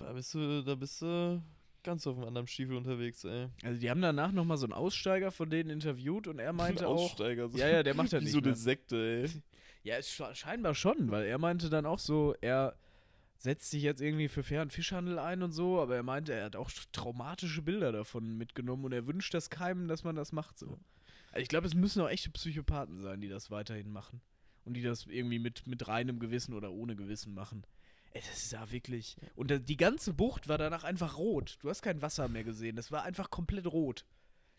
Speaker 2: da bist du, da bist du ganz auf einem anderen Stiefel unterwegs, ey.
Speaker 1: Also die haben danach nochmal so einen Aussteiger von denen interviewt und er meinte auch.
Speaker 2: Aussteiger, so
Speaker 1: Ja, ja, der macht ja
Speaker 2: wie
Speaker 1: nicht
Speaker 2: so eine. Sekte, ey.
Speaker 1: Ja, scheinbar schon, weil er meinte dann auch so, er setzt sich jetzt irgendwie für fairen Fischhandel ein und so, aber er meinte, er hat auch traumatische Bilder davon mitgenommen und er wünscht das keinem, dass man das macht so. Also ich glaube, es müssen auch echte Psychopathen sein, die das weiterhin machen und die das irgendwie mit, mit reinem Gewissen oder ohne Gewissen machen. Ey, das ist ja wirklich. Und die ganze Bucht war danach einfach rot. Du hast kein Wasser mehr gesehen. Das war einfach komplett rot.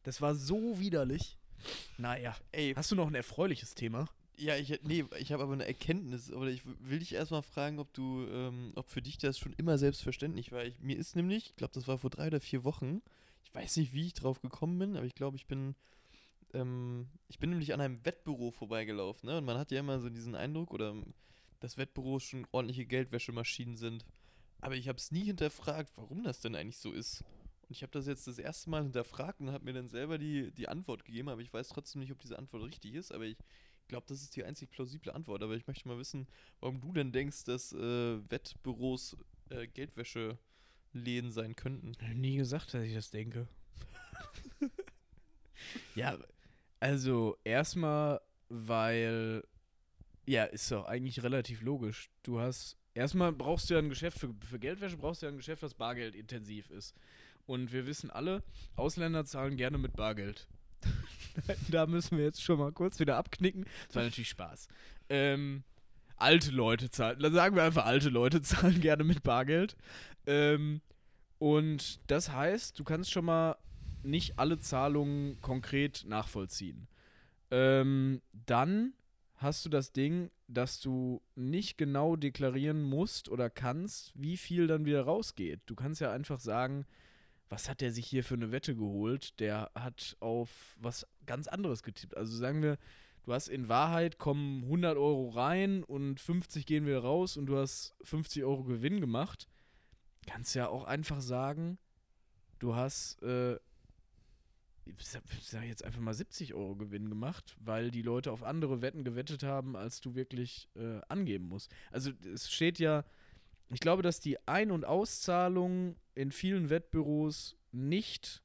Speaker 1: Das war so widerlich. Naja.
Speaker 2: Ey,
Speaker 1: Hast du noch ein erfreuliches Thema?
Speaker 2: Ja, ich nee, ich habe aber eine Erkenntnis, aber ich will dich erstmal fragen, ob du, ähm, ob für dich das schon immer selbstverständlich war. Ich, mir ist nämlich, ich glaube, das war vor drei oder vier Wochen, ich weiß nicht, wie ich drauf gekommen bin, aber ich glaube, ich bin, ähm, ich bin nämlich an einem Wettbüro vorbeigelaufen, ne? Und man hat ja immer so diesen Eindruck, oder dass Wettbüros schon ordentliche Geldwäschemaschinen sind. Aber ich habe es nie hinterfragt, warum das denn eigentlich so ist. Und ich habe das jetzt das erste Mal hinterfragt und habe mir dann selber die, die Antwort gegeben, aber ich weiß trotzdem nicht, ob diese Antwort richtig ist, aber ich glaube, das ist die einzig plausible Antwort. Aber ich möchte mal wissen, warum du denn denkst, dass äh, Wettbüros äh, Geldwäscheläden sein könnten.
Speaker 1: Ich hab nie gesagt, dass ich das denke. ja, also erstmal, weil, ja, ist doch eigentlich relativ logisch. Du hast, erstmal brauchst du ja ein Geschäft für, für Geldwäsche, brauchst du ja ein Geschäft, das bargeldintensiv ist. Und wir wissen alle, Ausländer zahlen gerne mit Bargeld. da müssen wir jetzt schon mal kurz wieder abknicken. Das war natürlich Spaß. Ähm, alte Leute zahlen, dann sagen wir einfach, alte Leute zahlen gerne mit Bargeld. Ähm, und das heißt, du kannst schon mal nicht alle Zahlungen konkret nachvollziehen. Ähm, dann hast du das Ding, dass du nicht genau deklarieren musst oder kannst, wie viel dann wieder rausgeht. Du kannst ja einfach sagen, was hat der sich hier für eine Wette geholt? Der hat auf was ganz anderes getippt. Also sagen wir, du hast in Wahrheit kommen 100 Euro rein und 50 gehen wieder raus und du hast 50 Euro Gewinn gemacht. Kannst ja auch einfach sagen, du hast, äh, ich sag, ich sag jetzt einfach mal 70 Euro Gewinn gemacht, weil die Leute auf andere Wetten gewettet haben, als du wirklich äh, angeben musst. Also es steht ja, ich glaube, dass die Ein- und Auszahlungen in vielen Wettbüros nicht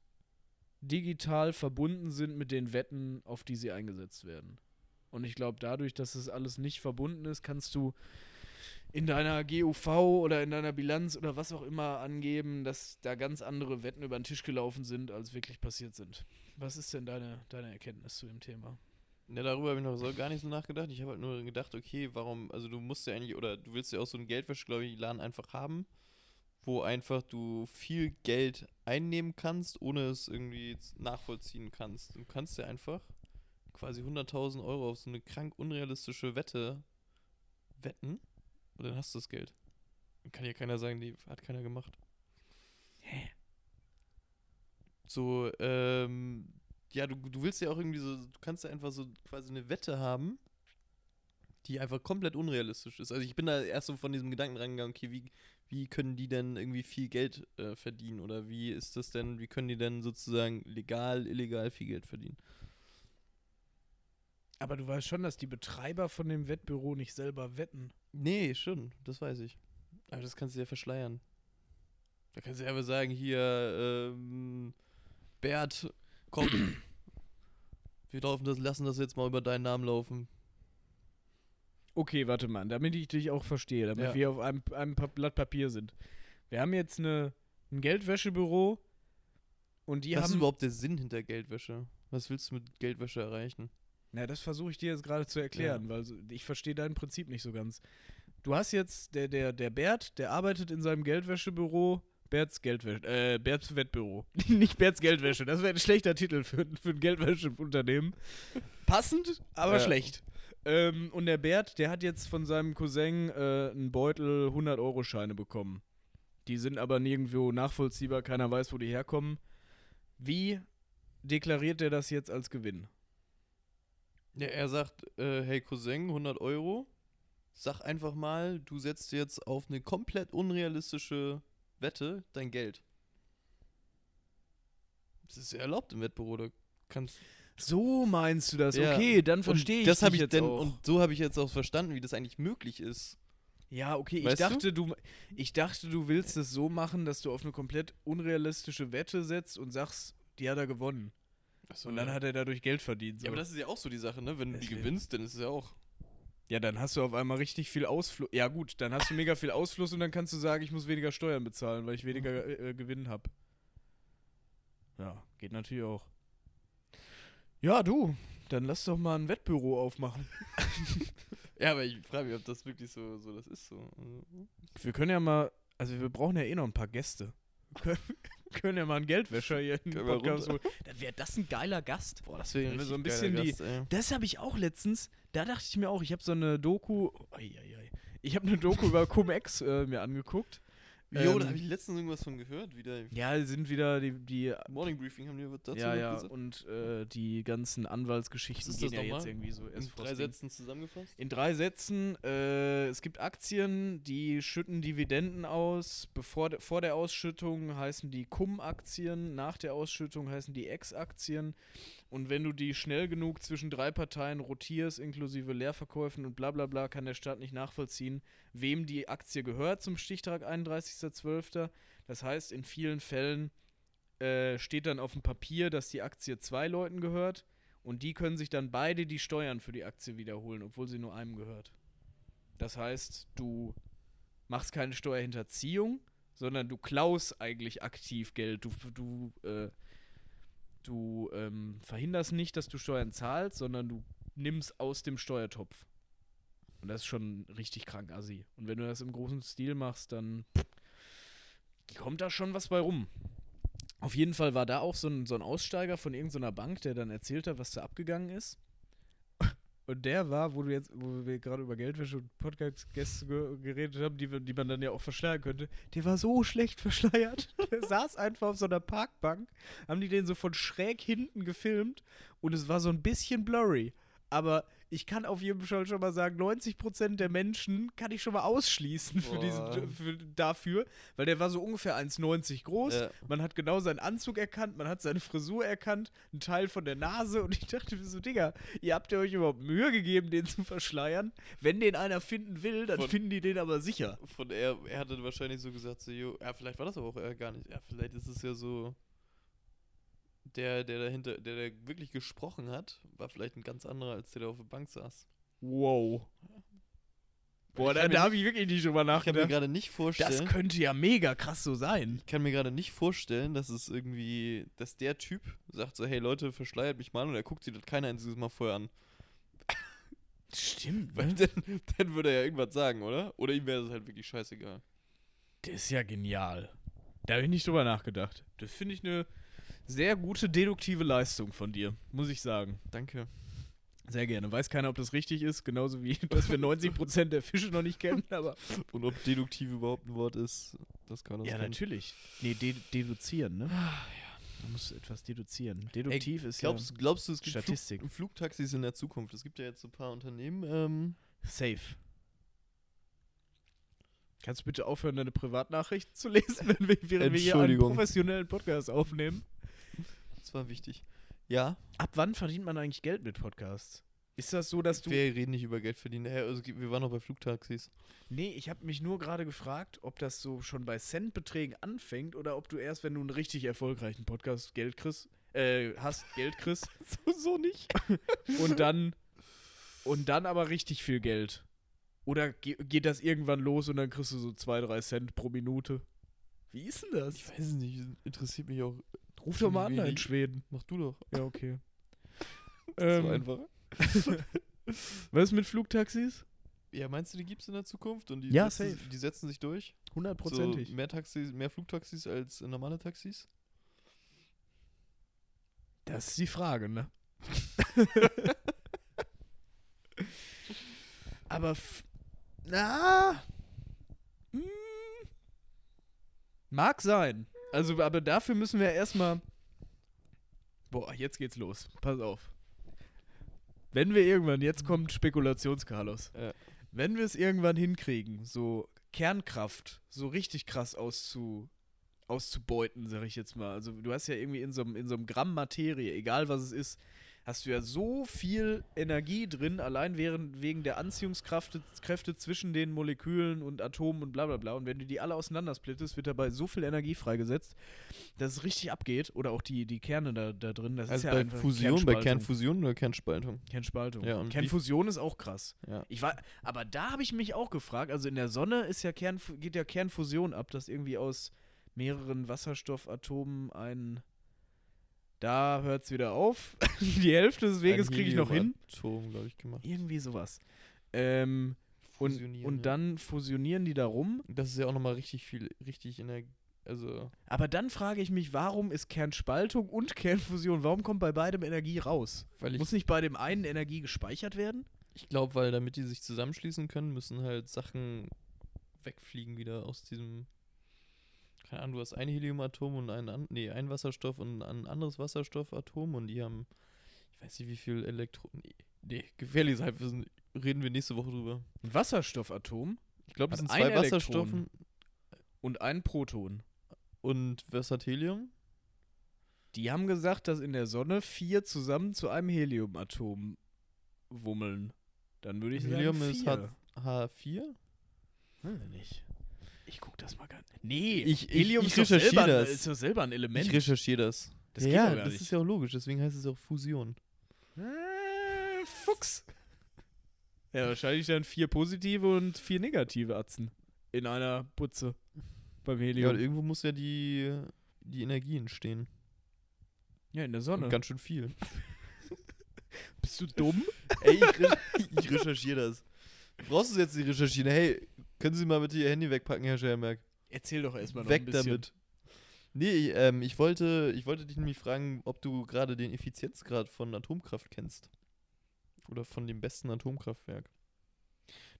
Speaker 1: digital verbunden sind mit den Wetten, auf die sie eingesetzt werden. Und ich glaube, dadurch, dass es alles nicht verbunden ist, kannst du in deiner GUV oder in deiner Bilanz oder was auch immer angeben, dass da ganz andere Wetten über den Tisch gelaufen sind, als wirklich passiert sind. Was ist denn deine, deine Erkenntnis zu dem Thema?
Speaker 2: Ja, darüber habe ich noch so gar nicht so nachgedacht. Ich habe halt nur gedacht, okay, warum, also du musst ja eigentlich, oder du willst ja auch so einen Geldwäsche, glaube ich, Laden einfach haben, wo einfach du viel Geld einnehmen kannst, ohne es irgendwie nachvollziehen kannst. Du kannst ja einfach quasi 100.000 Euro auf so eine krank unrealistische Wette wetten und dann hast du das Geld. Dann kann ja keiner sagen, die hat keiner gemacht.
Speaker 1: Hä?
Speaker 2: So, ähm, ja, du, du willst ja auch irgendwie so, du kannst ja einfach so quasi eine Wette haben, die einfach komplett unrealistisch ist. Also ich bin da erst so von diesem Gedanken rangegangen, okay, wie, wie können die denn irgendwie viel Geld äh, verdienen? Oder wie ist das denn, wie können die denn sozusagen legal, illegal viel Geld verdienen?
Speaker 1: Aber du weißt schon, dass die Betreiber von dem Wettbüro nicht selber wetten.
Speaker 2: Nee, schon, das weiß ich. Aber das kannst du ja verschleiern. Da kannst du ja einfach sagen, hier, ähm, Bert, komm, wir laufen das, lassen das jetzt mal über deinen Namen laufen.
Speaker 1: Okay, warte mal, damit ich dich auch verstehe, damit
Speaker 2: Ja.
Speaker 1: wir auf einem, einem Blatt Papier sind. Wir haben jetzt eine, ein Geldwäschebüro und die
Speaker 2: Was ist
Speaker 1: haben.
Speaker 2: überhaupt der Sinn hinter Geldwäsche? Was willst du mit Geldwäsche erreichen?
Speaker 1: Na, das versuche ich dir jetzt gerade zu erklären, weil so- ich verstehe dein Prinzip nicht so ganz. Du hast jetzt, der, der, der Bert, der arbeitet in seinem Geldwäschebüro, Berts Geldwäsche, äh, Berts Wettbüro. nicht Berts Geldwäsche, das wäre ein schlechter Titel für, für ein Geldwäscheunternehmen. Passend, aber
Speaker 2: Ja.
Speaker 1: schlecht. Ähm, und der Bert, der hat jetzt von seinem Cousin äh, einen Beutel 100-Euro-Scheine bekommen. Die sind aber nirgendwo nachvollziehbar, keiner weiß, wo die herkommen. Wie deklariert er das jetzt als Gewinn?
Speaker 2: Ja, er sagt, äh, hey Cousin, 100 Euro. Sag einfach mal, du setzt jetzt auf eine komplett unrealistische Wette dein Geld. Das ist ja erlaubt im Wettbüro, da kannst
Speaker 1: So meinst du das?
Speaker 2: Ja.
Speaker 1: Okay, dann verstehe ich
Speaker 2: das
Speaker 1: dich
Speaker 2: ich
Speaker 1: jetzt
Speaker 2: denn
Speaker 1: auch.
Speaker 2: und so habe ich jetzt auch verstanden, wie das eigentlich möglich ist.
Speaker 1: ja, okay, ich
Speaker 2: Weißt du?
Speaker 1: dachte, du? ich dachte, du willst es so machen, dass du auf eine komplett unrealistische Wette setzt und sagst, die hat er gewonnen.
Speaker 2: Achso,
Speaker 1: Und dann hat er dadurch Geld verdient. So.
Speaker 2: ja, aber das ist ja auch so die Sache, ne? Wenn du die gewinnst, dann ist es ja auch.
Speaker 1: ja, dann hast du auf einmal richtig viel Ausfluss. Ja, gut, dann hast du mega viel Ausfluss und dann kannst du sagen, ich muss weniger Steuern bezahlen, weil ich weniger äh, äh, Gewinn habe. Ja, geht natürlich auch. Ja, du, dann lass doch mal ein Wettbüro aufmachen.
Speaker 2: Ja, aber ich frage mich, ob das wirklich so, so das ist. So.
Speaker 1: Wir können ja mal, also wir brauchen ja eh noch ein paar Gäste. Können, können ja mal einen Geldwäscher hier in den Podcast holen. Dann wäre das ein geiler Gast.
Speaker 2: Boah, das wäre
Speaker 1: so ein bisschen die-
Speaker 2: Gast.
Speaker 1: Das habe ich auch letztens, da dachte ich mir auch, ich habe so eine Doku, oi. ich habe eine Doku über Cum-Ex äh, mir angeguckt.
Speaker 2: Jo,
Speaker 1: Ähm,
Speaker 2: da habe ich letztens irgendwas von gehört. Wieder
Speaker 1: Ja, sind wieder die, die
Speaker 2: Morning Briefing haben die was dazu
Speaker 1: ja, ja,
Speaker 2: gesagt.
Speaker 1: und äh, die ganzen Anwaltsgeschichten
Speaker 2: das
Speaker 1: ja jetzt irgendwie so
Speaker 2: In drei. Sätzen zusammengefasst?
Speaker 1: In drei Sätzen, äh, es gibt Aktien, die schütten Dividenden aus. Bevor, vor der Ausschüttung heißen die Cum-Aktien, nach der Ausschüttung heißen die Ex-Aktien. Und wenn du die schnell genug zwischen drei Parteien rotierst, inklusive Leerverkäufen und bla bla bla, kann der Staat nicht nachvollziehen, wem die Aktie gehört zum Stichtag 31.12. Das heißt, in vielen Fällen äh, steht dann auf dem Papier, dass die Aktie zwei Leuten gehört. Und die können sich dann beide die Steuern für die Aktie wiederholen, obwohl sie nur einem gehört. Das heißt, du machst keine Steuerhinterziehung, sondern du klaust eigentlich aktiv Geld. Du, du, äh, du ähm, verhinderst nicht, dass du Steuern zahlst, sondern du nimmst aus dem Steuertopf. Und das ist schon richtig krank, assi. Und wenn du das im großen Stil machst, dann kommt da schon was bei rum. Auf jeden Fall war da auch so ein, so ein Aussteiger von irgendeiner Bank, der dann erzählt hat, was da abgegangen ist. Und der war, wo du jetzt, wo wir gerade über Geldwäsche und Podcast-Gäste ge geredet haben, die, die man dann ja auch verschleiern könnte, der war so schlecht verschleiert. Der saß einfach auf so einer Parkbank, haben die den so von schräg hinten gefilmt und es war so ein bisschen blurry. Aber ich kann auf jeden Fall schon mal sagen, 90% der Menschen kann ich schon mal ausschließen für
Speaker 2: Boah.
Speaker 1: diesen, für, dafür, weil der war so ungefähr 1,90 groß.
Speaker 2: Ja.
Speaker 1: Man hat genau seinen Anzug erkannt, man hat seine Frisur erkannt, einen Teil von der Nase und ich dachte mir so, Digga, ihr habt ihr euch überhaupt Mühe gegeben, den zu verschleiern? Wenn den einer finden will, dann
Speaker 2: Von-
Speaker 1: finden die den aber sicher.
Speaker 2: Von er, er hatte wahrscheinlich so gesagt, so, jo, ja, vielleicht war das aber auch er gar nicht. Ja, vielleicht ist es ja so. Der, der dahinter, der, der wirklich gesprochen hat, war vielleicht ein ganz anderer, als der, der auf der Bank saß.
Speaker 1: Wow. Boah, da, da habe ich wirklich nicht drüber
Speaker 2: Ich kann mir
Speaker 1: nachgedacht.
Speaker 2: gerade nicht
Speaker 1: Das
Speaker 2: vorstellen.
Speaker 1: könnte ja mega krass so sein.
Speaker 2: Ich kann mir gerade nicht vorstellen, dass es irgendwie, dass der Typ sagt so, hey Leute, verschleiert mich mal und er guckt sich das kein einziges Mal vorher an.
Speaker 1: Stimmt,
Speaker 2: Weil dann, dann würde er ja irgendwas sagen, oder? Oder ihm wäre es halt wirklich scheißegal.
Speaker 1: Das ist ja genial. Da habe ich nicht drüber nachgedacht. Das finde ich eine sehr gute deduktive Leistung von dir, muss ich sagen.
Speaker 2: Danke.
Speaker 1: Sehr gerne. Weiß keiner, ob das richtig ist, genauso wie, dass wir 90% der Fische noch nicht kennen, aber.
Speaker 2: Und ob deduktiv überhaupt ein Wort ist, das kann
Speaker 1: Ja,
Speaker 2: kennen.
Speaker 1: natürlich. Nee, de deduzieren, ne? Man muss etwas deduzieren. Deduktiv ist
Speaker 2: Glaubst, glaubst du, es gibt
Speaker 1: Statistik.
Speaker 2: Flug, Flugtaxis in der Zukunft? Es gibt ja jetzt so ein paar Unternehmen. Ähm,
Speaker 1: ja safe. Kannst du bitte aufhören, deine Privatnachrichten zu lesen, wenn wir, während wir hier einen professionellen Podcast aufnehmen?
Speaker 2: Das war wichtig. Ja,
Speaker 1: Ab wann verdient man eigentlich Geld mit Podcasts? Ist das so, dass du.
Speaker 2: wir reden nicht über Geld verdienen. Ja, Also, wir waren noch bei Flugtaxis.
Speaker 1: Nee, ich habe mich nur gerade gefragt, ob das so schon bei Centbeträgen anfängt oder ob du erst, wenn du einen richtig erfolgreichen Podcast Geld kriegst, äh, hast, Geld kriegst
Speaker 2: So, so nicht.
Speaker 1: und dann und dann aber richtig viel Geld. Oder ge geht das irgendwann los und dann kriegst du so zwei, drei Cent pro Minute? Wie ist denn das?
Speaker 2: Ich weiß es nicht. Interessiert mich auch.
Speaker 1: Ruf doch mal an in. Schweden.
Speaker 2: Mach du doch.
Speaker 1: Ja, okay.
Speaker 2: Ist so
Speaker 1: ähm,
Speaker 2: einfach.
Speaker 1: Was ist mit Flugtaxis?
Speaker 2: Ja, meinst du, die gibt es in der Zukunft? Und die,
Speaker 1: Ja,
Speaker 2: setzen,
Speaker 1: safe.
Speaker 2: die setzen sich durch?
Speaker 1: Hundertprozentig.
Speaker 2: So mehr, Taxis, mehr Flugtaxis als normale Taxis?
Speaker 1: Das ist die Frage, ne? Aber, na, hm, mag sein. Also, aber dafür müssen wir erstmal, boah, jetzt geht's los. Pass auf. Wenn wir irgendwann, jetzt kommt Spekulations-Carlos.
Speaker 2: Ja.
Speaker 1: Wenn wir es irgendwann hinkriegen, so Kernkraft so richtig krass auszu, auszubeuten, sag ich jetzt mal. Also du hast ja irgendwie in so einem in so einem Gramm Materie, egal was es ist, hast du ja so viel Energie drin, allein während, wegen der Anziehungskräfte Kräfte zwischen den Molekülen und Atomen und bla bla bla. Und wenn du die alle auseinandersplittest, wird dabei so viel Energie freigesetzt, dass es richtig abgeht. Oder auch die, die Kerne da, da drin. Das ist
Speaker 2: Also
Speaker 1: ja
Speaker 2: bei Fusion, bei. Kernfusion oder Kernspaltung?
Speaker 1: Kernspaltung.
Speaker 2: Ja,
Speaker 1: Kernfusion ist auch krass.
Speaker 2: Ja.
Speaker 1: Ich war, aber da habe ich mich auch gefragt, also in der Sonne ist ja Kern, geht ja Kernfusion ab, dass irgendwie aus mehreren Wasserstoffatomen ein da hört es wieder auf. Die Hälfte des Weges kriege ich noch hin.
Speaker 2: Atom, ich.
Speaker 1: Irgendwie sowas. Ähm, und, und
Speaker 2: ja.
Speaker 1: dann fusionieren die da rum.
Speaker 2: Das ist ja auch nochmal richtig viel, richtig Energie. Also,
Speaker 1: Aber dann frage ich mich, warum ist Kernspaltung und Kernfusion, warum kommt bei beidem Energie raus? Muss nicht bei dem einen Energie gespeichert werden?
Speaker 2: ich glaube, weil damit die sich zusammenschließen können, müssen halt Sachen wegfliegen wieder aus diesem. Keine Ahnung, du hast ein Heliumatom und ein, nee, ein Wasserstoff und ein anderes Wasserstoffatom und die haben, ich weiß nicht, wie viel Elektronen. Nee, nee, gefährliches Halbwissen. Reden wir nächste Woche drüber.
Speaker 1: Ein Wasserstoffatom
Speaker 2: Ich glaube, es
Speaker 1: Hat
Speaker 2: sind zwei
Speaker 1: Elektron.
Speaker 2: Wasserstoffen
Speaker 1: und ein Proton.
Speaker 2: und was hat Helium?
Speaker 1: Die haben gesagt, dass in der Sonne vier zusammen zu einem Heliumatom wummeln. Dann würde ich
Speaker 2: Helium
Speaker 1: sagen
Speaker 2: ist
Speaker 1: vier.
Speaker 2: H H4?
Speaker 1: Weiß ich nicht. Ich guck das mal nicht. Nee,
Speaker 2: Ich- ich-
Speaker 1: Helium
Speaker 2: ich
Speaker 1: ist, doch selber,
Speaker 2: recherchiere das.
Speaker 1: ist doch selber ein Element.
Speaker 2: Ich recherchiere das.
Speaker 1: Das geht
Speaker 2: ja,
Speaker 1: doch gar
Speaker 2: das
Speaker 1: nicht.
Speaker 2: ist ja auch logisch, deswegen heißt es auch Fusion.
Speaker 1: äh, Fuchs. Ja, wahrscheinlich dann vier positive und vier negative Atzen in einer Butze beim
Speaker 2: Ja,
Speaker 1: Helium.
Speaker 2: und irgendwo muss ja die, die Energie entstehen.
Speaker 1: Ja, in der
Speaker 2: Und
Speaker 1: Sonne.
Speaker 2: ganz schön viel.
Speaker 1: Bist du dumm?
Speaker 2: Ey, ich, re ich recherchiere das. Brauchst du jetzt nicht recherchieren? Hey, können Sie mal bitte Ihr Handy wegpacken, Herr Schermerk?
Speaker 1: Erzähl doch erstmal noch
Speaker 2: Weg
Speaker 1: ein bisschen.
Speaker 2: damit. Nee, ich, ähm, ich, wollte, ich wollte dich nämlich fragen, ob du gerade den Effizienzgrad von Atomkraft kennst. Oder von dem besten Atomkraftwerk.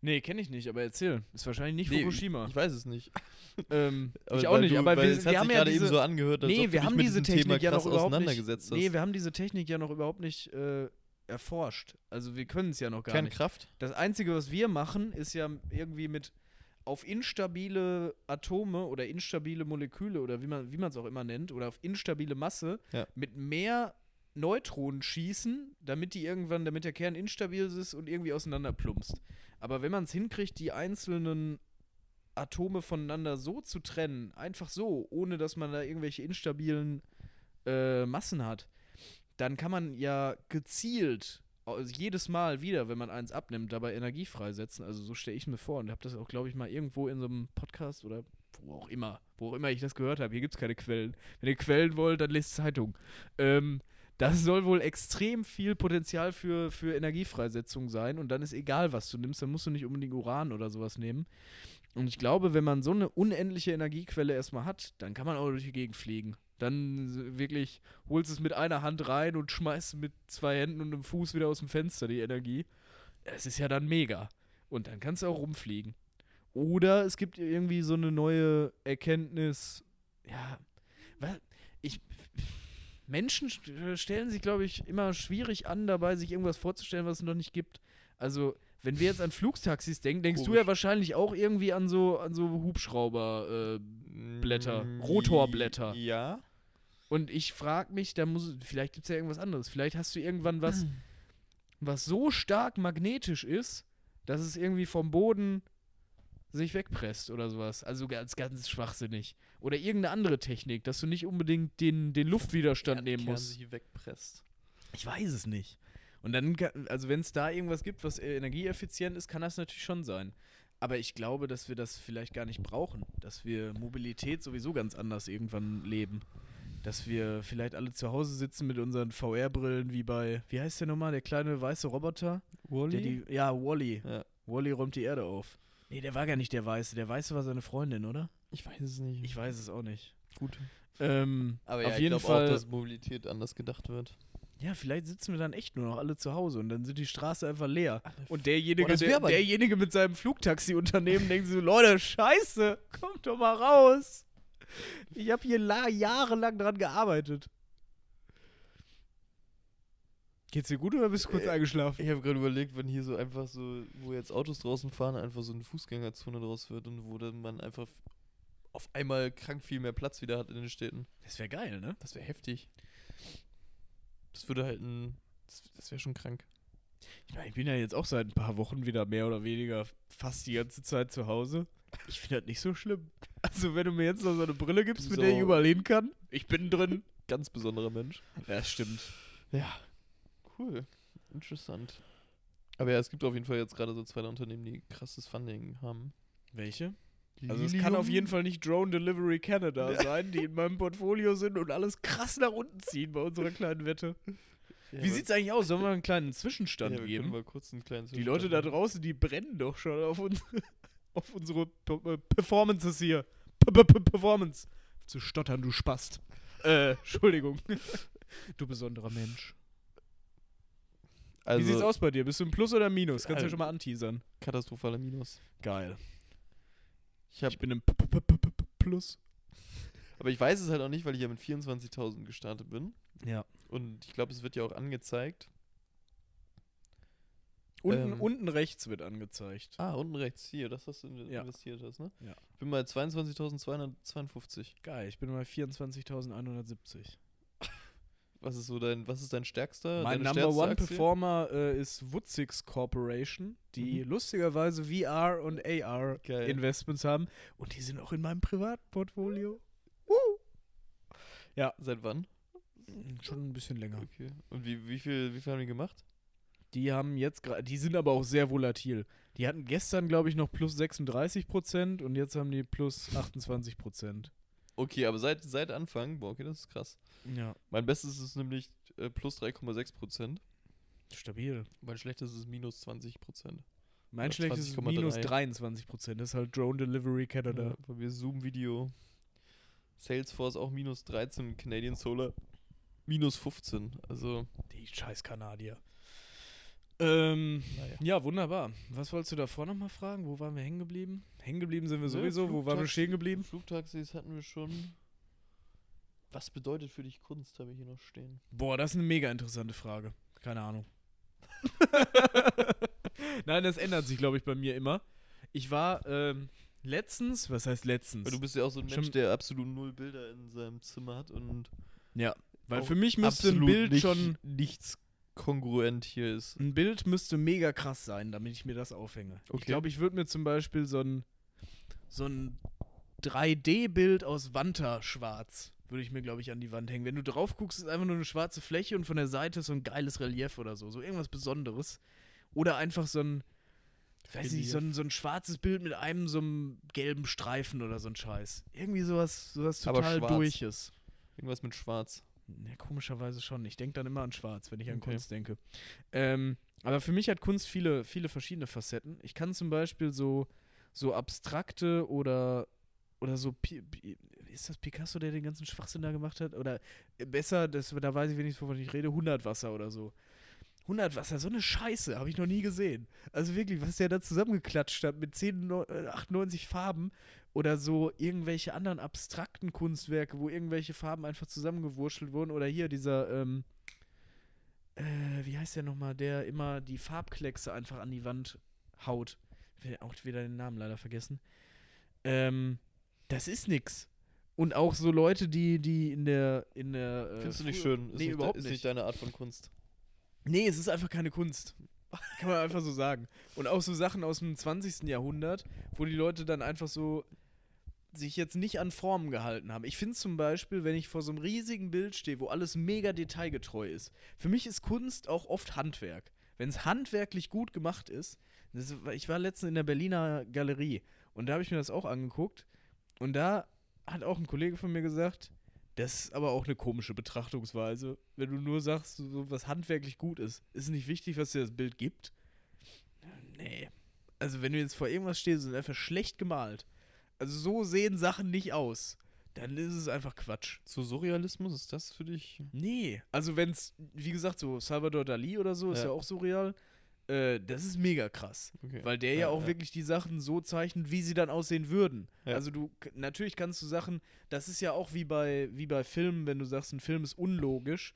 Speaker 1: Nee, kenne ich nicht, aber erzähl. Ist wahrscheinlich nicht
Speaker 2: Nee,
Speaker 1: Fukushima.
Speaker 2: Ich weiß es nicht.
Speaker 1: ähm, ich auch nicht,
Speaker 2: du,
Speaker 1: aber wir, wir haben ja
Speaker 2: gerade
Speaker 1: diese,
Speaker 2: eben so angehört, als
Speaker 1: nee, wir haben diese Technik ja noch überhaupt nicht.
Speaker 2: auseinandergesetzt hast.
Speaker 1: Nee, wir haben diese Technik ja noch überhaupt nicht äh, erforscht. Also wir können es ja noch gar nicht.
Speaker 2: Kernkraft?
Speaker 1: Das Einzige, was wir machen, ist ja irgendwie mit auf instabile Atome oder instabile Moleküle oder wie man wie es auch immer nennt oder auf instabile Masse
Speaker 2: Ja.
Speaker 1: mit mehr Neutronen schießen, damit die irgendwann, damit der Kern instabil ist und irgendwie auseinanderplumpst. Aber wenn man es hinkriegt, die einzelnen Atome voneinander so zu trennen, einfach so, ohne dass man da irgendwelche instabilen äh, Massen hat, dann kann man ja gezielt also jedes Mal wieder, wenn man eins abnimmt, dabei Energie freisetzen. Also so stelle ich mir vor und habe das auch, glaube ich, mal irgendwo in so einem Podcast oder wo auch immer, wo auch immer ich das gehört habe. Hier gibt es keine Quellen. Wenn ihr Quellen wollt, dann lest Zeitung. Ähm, das soll wohl extrem viel Potenzial für, für Energiefreisetzung sein und dann ist egal, was du nimmst, dann musst du nicht unbedingt Uran oder sowas nehmen. Und ich glaube, wenn man so eine unendliche Energiequelle erstmal hat, dann kann man auch durch die Gegend fliegen. Dann wirklich holst es mit einer Hand rein und schmeißt mit zwei Händen und einem Fuß wieder aus dem Fenster die Energie. Es ist ja dann mega. Und dann kannst du auch rumfliegen. Oder es gibt irgendwie so eine neue Erkenntnis. Ja, wa- ich. Menschen st- stellen sich, glaube ich, immer schwierig an, dabei sich irgendwas vorzustellen, was es noch nicht gibt. Also, wenn wir jetzt an Flugtaxis denken, denkst du
Speaker 2: Komisch.
Speaker 1: ja wahrscheinlich auch irgendwie an so, an so Hubschrauber. Äh,
Speaker 2: Mm,
Speaker 1: Rotorblätter.
Speaker 2: Ja.
Speaker 1: Und ich frage mich, da muss, vielleicht gibt es ja irgendwas anderes. Vielleicht hast du irgendwann was, was so stark magnetisch ist, dass es irgendwie vom Boden sich wegpresst oder sowas. Also ganz, ganz schwachsinnig. Oder irgendeine andere Technik, dass du nicht unbedingt den, den Luftwiderstand nehmen musst.
Speaker 2: sich wegpresst.
Speaker 1: Ich weiß es nicht. Und dann, kann- also wenn es da irgendwas gibt, was äh, energieeffizient ist, kann das natürlich schon sein. Aber ich glaube, dass wir das vielleicht gar nicht brauchen. Dass wir Mobilität sowieso ganz anders irgendwann leben. Dass wir vielleicht alle zu Hause sitzen mit unseren VR-Brillen wie bei, wie heißt der nochmal, der kleine weiße Roboter?
Speaker 2: Wally?
Speaker 1: Der die, ja, Wally.
Speaker 2: ja.
Speaker 1: Wally räumt die Erde auf. Nee, der war gar nicht der Weiße. Der Weiße war seine Freundin, oder?
Speaker 2: Ich weiß es nicht.
Speaker 1: Ich weiß es auch nicht.
Speaker 2: Gut.
Speaker 1: Ähm,
Speaker 2: Aber
Speaker 1: auf
Speaker 2: ja,
Speaker 1: jeden
Speaker 2: ich
Speaker 1: Fall.
Speaker 2: auch, dass Mobilität anders gedacht wird.
Speaker 1: ja, vielleicht sitzen wir dann echt nur noch alle zu Hause und dann sind die Straße einfach leer. Und derjenige,
Speaker 2: wär
Speaker 1: der, derjenige mit seinem Flugtaxi-Unternehmen denkt so, Leute, scheiße, kommt doch mal raus. Ich habe hier la jahrelang dran gearbeitet. Geht's dir gut oder bist du kurz
Speaker 2: Äh,
Speaker 1: eingeschlafen?
Speaker 2: Ich habe gerade überlegt, wenn hier so einfach so, wo jetzt Autos draußen fahren, einfach so eine Fußgängerzone draus wird und wo dann man einfach auf einmal krank viel mehr Platz wieder hat in den Städten.
Speaker 1: Das wäre geil, ne?
Speaker 2: Das wäre heftig. Das würde halt ein. Das, das wäre schon krank.
Speaker 1: Ich meine, ich bin ja jetzt auch seit ein paar Wochen wieder mehr oder weniger fast die ganze Zeit zu Hause. Ich finde das nicht so schlimm. Also, wenn du mir jetzt noch so eine Brille gibst, mit der ich
Speaker 2: So.
Speaker 1: überall hin kann, ich bin drin.
Speaker 2: Ganz besonderer Mensch.
Speaker 1: Ja, das stimmt.
Speaker 2: Ja. Cool. Interessant. Aber ja, es gibt auf jeden Fall jetzt gerade so zwei Unternehmen, die krasses Funding haben.
Speaker 1: Welche? Also es kann auf jeden
Speaker 2: Fall.
Speaker 1: Nicht Drone Delivery Canada sein, die in meinem Portfolio sind und alles krass nach unten ziehen bei unserer kleinen Wette.
Speaker 2: Ja,
Speaker 1: Wie sieht's eigentlich aus? Sollen wir einen kleinen
Speaker 2: ja,
Speaker 1: Zwischenstand
Speaker 2: wir können
Speaker 1: geben?
Speaker 2: mal kurz einen kleinen
Speaker 1: Die Leute da
Speaker 2: Zwischenstand
Speaker 1: draußen, die brennen doch schon auf, uns, auf unsere P- äh, Performances hier. P -p Performance. Zu stottern, du Spast. Äh, Entschuldigung. Du besonderer Mensch.
Speaker 2: Also,
Speaker 1: Wie sieht's aus bei dir? Bist du im Plus oder im Minus? Kannst du ja
Speaker 2: Also-
Speaker 1: schon mal anteasern.
Speaker 2: Katastrophaler Minus.
Speaker 1: Geil.
Speaker 2: Ich
Speaker 1: Ich bin im -p -p -p Plus.
Speaker 2: aber ich weiß es halt auch nicht, weil ich ja mit 24.000 gestartet bin.
Speaker 1: Ja.
Speaker 2: Und ich glaube, es wird ja auch angezeigt.
Speaker 1: Unten,
Speaker 2: Ähm.
Speaker 1: unten rechts wird angezeigt.
Speaker 2: Ah, unten rechts, hier, das hast du in-
Speaker 1: Ja.
Speaker 2: investiert hast, ne?
Speaker 1: Ja.
Speaker 2: Ich bin bei 22.252.
Speaker 1: Geil, ich bin bei 24.170.
Speaker 2: Was ist so dein, was ist dein stärkster?
Speaker 1: Mein Number One
Speaker 2: Aktie?
Speaker 1: Performer äh, ist Woodsix Corporation, die
Speaker 2: Mhm.
Speaker 1: lustigerweise VR und AR
Speaker 2: Geil.
Speaker 1: Investments haben. Und die sind auch in meinem Privatportfolio.
Speaker 2: Seit wann?
Speaker 1: Schon ein bisschen länger.
Speaker 2: Okay. Und wie, wie, viel, wie viel haben die gemacht?
Speaker 1: Die haben jetzt gerade, die sind aber auch sehr volatil. Die hatten gestern, glaube ich, noch plus 36 Prozent und jetzt haben die plus 28 Prozent.
Speaker 2: Okay, aber seit, seit Anfang, boah, okay, das ist krass.
Speaker 1: Ja,
Speaker 2: Mein bestes ist nämlich äh, plus 3,6 Prozent.
Speaker 1: stabil.
Speaker 2: Mein schlechtestes ist minus 20 Prozent.
Speaker 1: Mein
Speaker 2: Oder
Speaker 1: schlechtes ist
Speaker 2: 20,3.
Speaker 1: minus 23 Prozent. Das ist halt Drone Delivery Canada.
Speaker 2: Ja, bei mir Zoom-Video. Salesforce auch minus 13, Canadian Solar minus 15. Also,
Speaker 1: Die scheiß Kanadier. Ähm,
Speaker 2: naja.
Speaker 1: ja, wunderbar. Was wolltest du davor nochmal fragen? Wo waren wir hängen geblieben? Hängen geblieben sind wir
Speaker 2: Ne,
Speaker 1: sowieso. Wo waren wir stehen geblieben?
Speaker 2: Flugtaxis hatten wir schon. Was bedeutet für dich Kunst, habe ich hier noch stehen.
Speaker 1: Boah, das ist eine mega interessante Frage. Keine Ahnung. Nein, das ändert sich, glaube ich, bei mir immer. Ich war ähm, letztens, was heißt letztens?
Speaker 2: Du bist ja auch so ein Mensch,
Speaker 1: Schon-
Speaker 2: der absolut null Bilder in seinem Zimmer hat und
Speaker 1: ja, weil für mich müsste ein Bild
Speaker 2: nicht,
Speaker 1: schon,
Speaker 2: nichts kongruent hier ist.
Speaker 1: ein Bild müsste mega krass sein, damit ich mir das aufhänge. Ich
Speaker 2: Okay.
Speaker 1: glaube, ich würde mir zum Beispiel so ein, so ein 3D-Bild aus Wanta schwarz, würde ich mir, glaube ich, an die Wand hängen. Wenn du drauf guckst, ist einfach nur eine schwarze Fläche und von der Seite ist so ein geiles Relief oder so. So irgendwas Besonderes. Oder einfach so ein, weiß nicht, so ein, so ein schwarzes Bild mit einem so einem gelben Streifen oder so ein Scheiß. Irgendwie sowas, sowas total durches.
Speaker 2: Irgendwas mit Schwarz.
Speaker 1: Ja, komischerweise schon. Ich denke dann immer an Schwarz, wenn ich an
Speaker 2: Okay.
Speaker 1: Kunst denke. Ähm, aber für mich hat Kunst viele, viele verschiedene Facetten. Ich kann zum Beispiel so, so abstrakte oder, oder so. Pi Pi ist das Picasso, der den ganzen Schwachsinn da gemacht hat? Oder äh, besser, das, da weiß ich wenigstens, wovon ich rede, 100 Wasser oder so. 100 Wasser, so eine Scheiße, habe ich noch nie gesehen. Also wirklich, was der da zusammengeklatscht hat mit 10, neu- äh, 98 Farben oder so irgendwelche anderen abstrakten Kunstwerke, wo irgendwelche Farben einfach zusammengewurschtelt wurden. Oder hier dieser, ähm, äh, wie heißt der nochmal, der immer die Farbkleckse einfach an die Wand haut. Ich will auch wieder den Namen leider vergessen. Ähm, das ist nix. Und auch so Leute, die, die in der, in der. Äh,
Speaker 2: Findest du nicht schön? Ist
Speaker 1: nee,
Speaker 2: nicht,
Speaker 1: überhaupt
Speaker 2: ist
Speaker 1: nicht.
Speaker 2: nicht deine Art von Kunst.
Speaker 1: Nee, es ist einfach keine Kunst. Kann man einfach so sagen. Und auch so Sachen aus dem 20. Jahrhundert, wo die Leute dann einfach so sich jetzt nicht an Formen gehalten haben. Ich finde zum Beispiel, wenn ich vor so einem riesigen Bild stehe, wo alles mega detailgetreu ist, für mich ist Kunst auch oft Handwerk. Wenn es handwerklich gut gemacht ist, das, ich war letztens in der Berliner Galerie und da habe ich mir das auch angeguckt und da hat auch ein Kollege von mir gesagt, Das ist aber auch eine komische Betrachtungsweise. Wenn du nur sagst, so, was handwerklich gut ist, ist nicht wichtig, was dir das Bild gibt. Nee. Also, wenn du jetzt vor irgendwas stehst und einfach schlecht gemalt, also so sehen Sachen nicht aus, dann ist es einfach Quatsch.
Speaker 2: Zu Surrealismus ist das für dich?
Speaker 1: Nee. Also, wenn es, wie gesagt, so Salvador Dali oder so, ist
Speaker 2: Ja.
Speaker 1: ja auch surreal. Äh, das ist mega krass.
Speaker 2: Okay.
Speaker 1: Weil der ja, auch wirklich die Sachen so zeichnet, wie sie dann aussehen würden.
Speaker 2: Ja.
Speaker 1: Also du, natürlich kannst du Sachen, das ist ja auch wie bei, wie bei Filmen, wenn du sagst, ein Film ist unlogisch.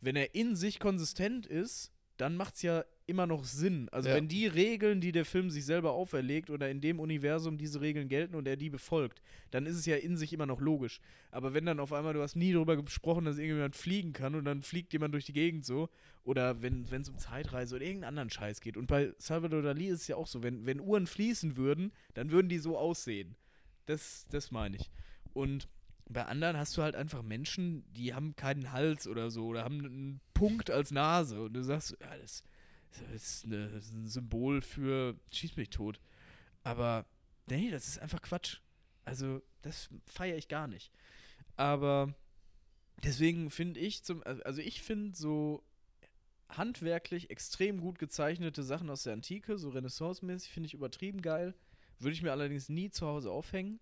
Speaker 1: Wenn er in sich konsistent ist, dann macht es ja immer noch Sinn. Also
Speaker 2: Ja.
Speaker 1: wenn die Regeln, die der Film sich selber auferlegt oder in dem Universum diese Regeln gelten und er die befolgt, dann ist es ja in sich immer noch logisch. Aber wenn dann auf einmal, du hast nie darüber gesprochen, dass irgendjemand fliegen kann und dann fliegt jemand durch die Gegend so, oder wenn es um Zeitreise oder irgendeinen anderen Scheiß geht. Und bei Salvador Dali ist es ja auch so, wenn, wenn Uhren fließen würden, dann würden die so aussehen. Das, das meine ich. Und bei anderen hast du halt einfach Menschen, die haben keinen Hals oder so oder haben einen Punkt als Nase und du sagst, ja, das, das, ist, eine, das ist ein Symbol für schieß mich tot. Aber nee, das ist einfach Quatsch. Also, das feiere ich gar nicht. Aber deswegen finde ich zum, also ich finde so handwerklich extrem gut gezeichnete Sachen aus der Antike, so Renaissance-mäßig, finde ich übertrieben geil. Würde ich mir allerdings nie zu Hause aufhängen,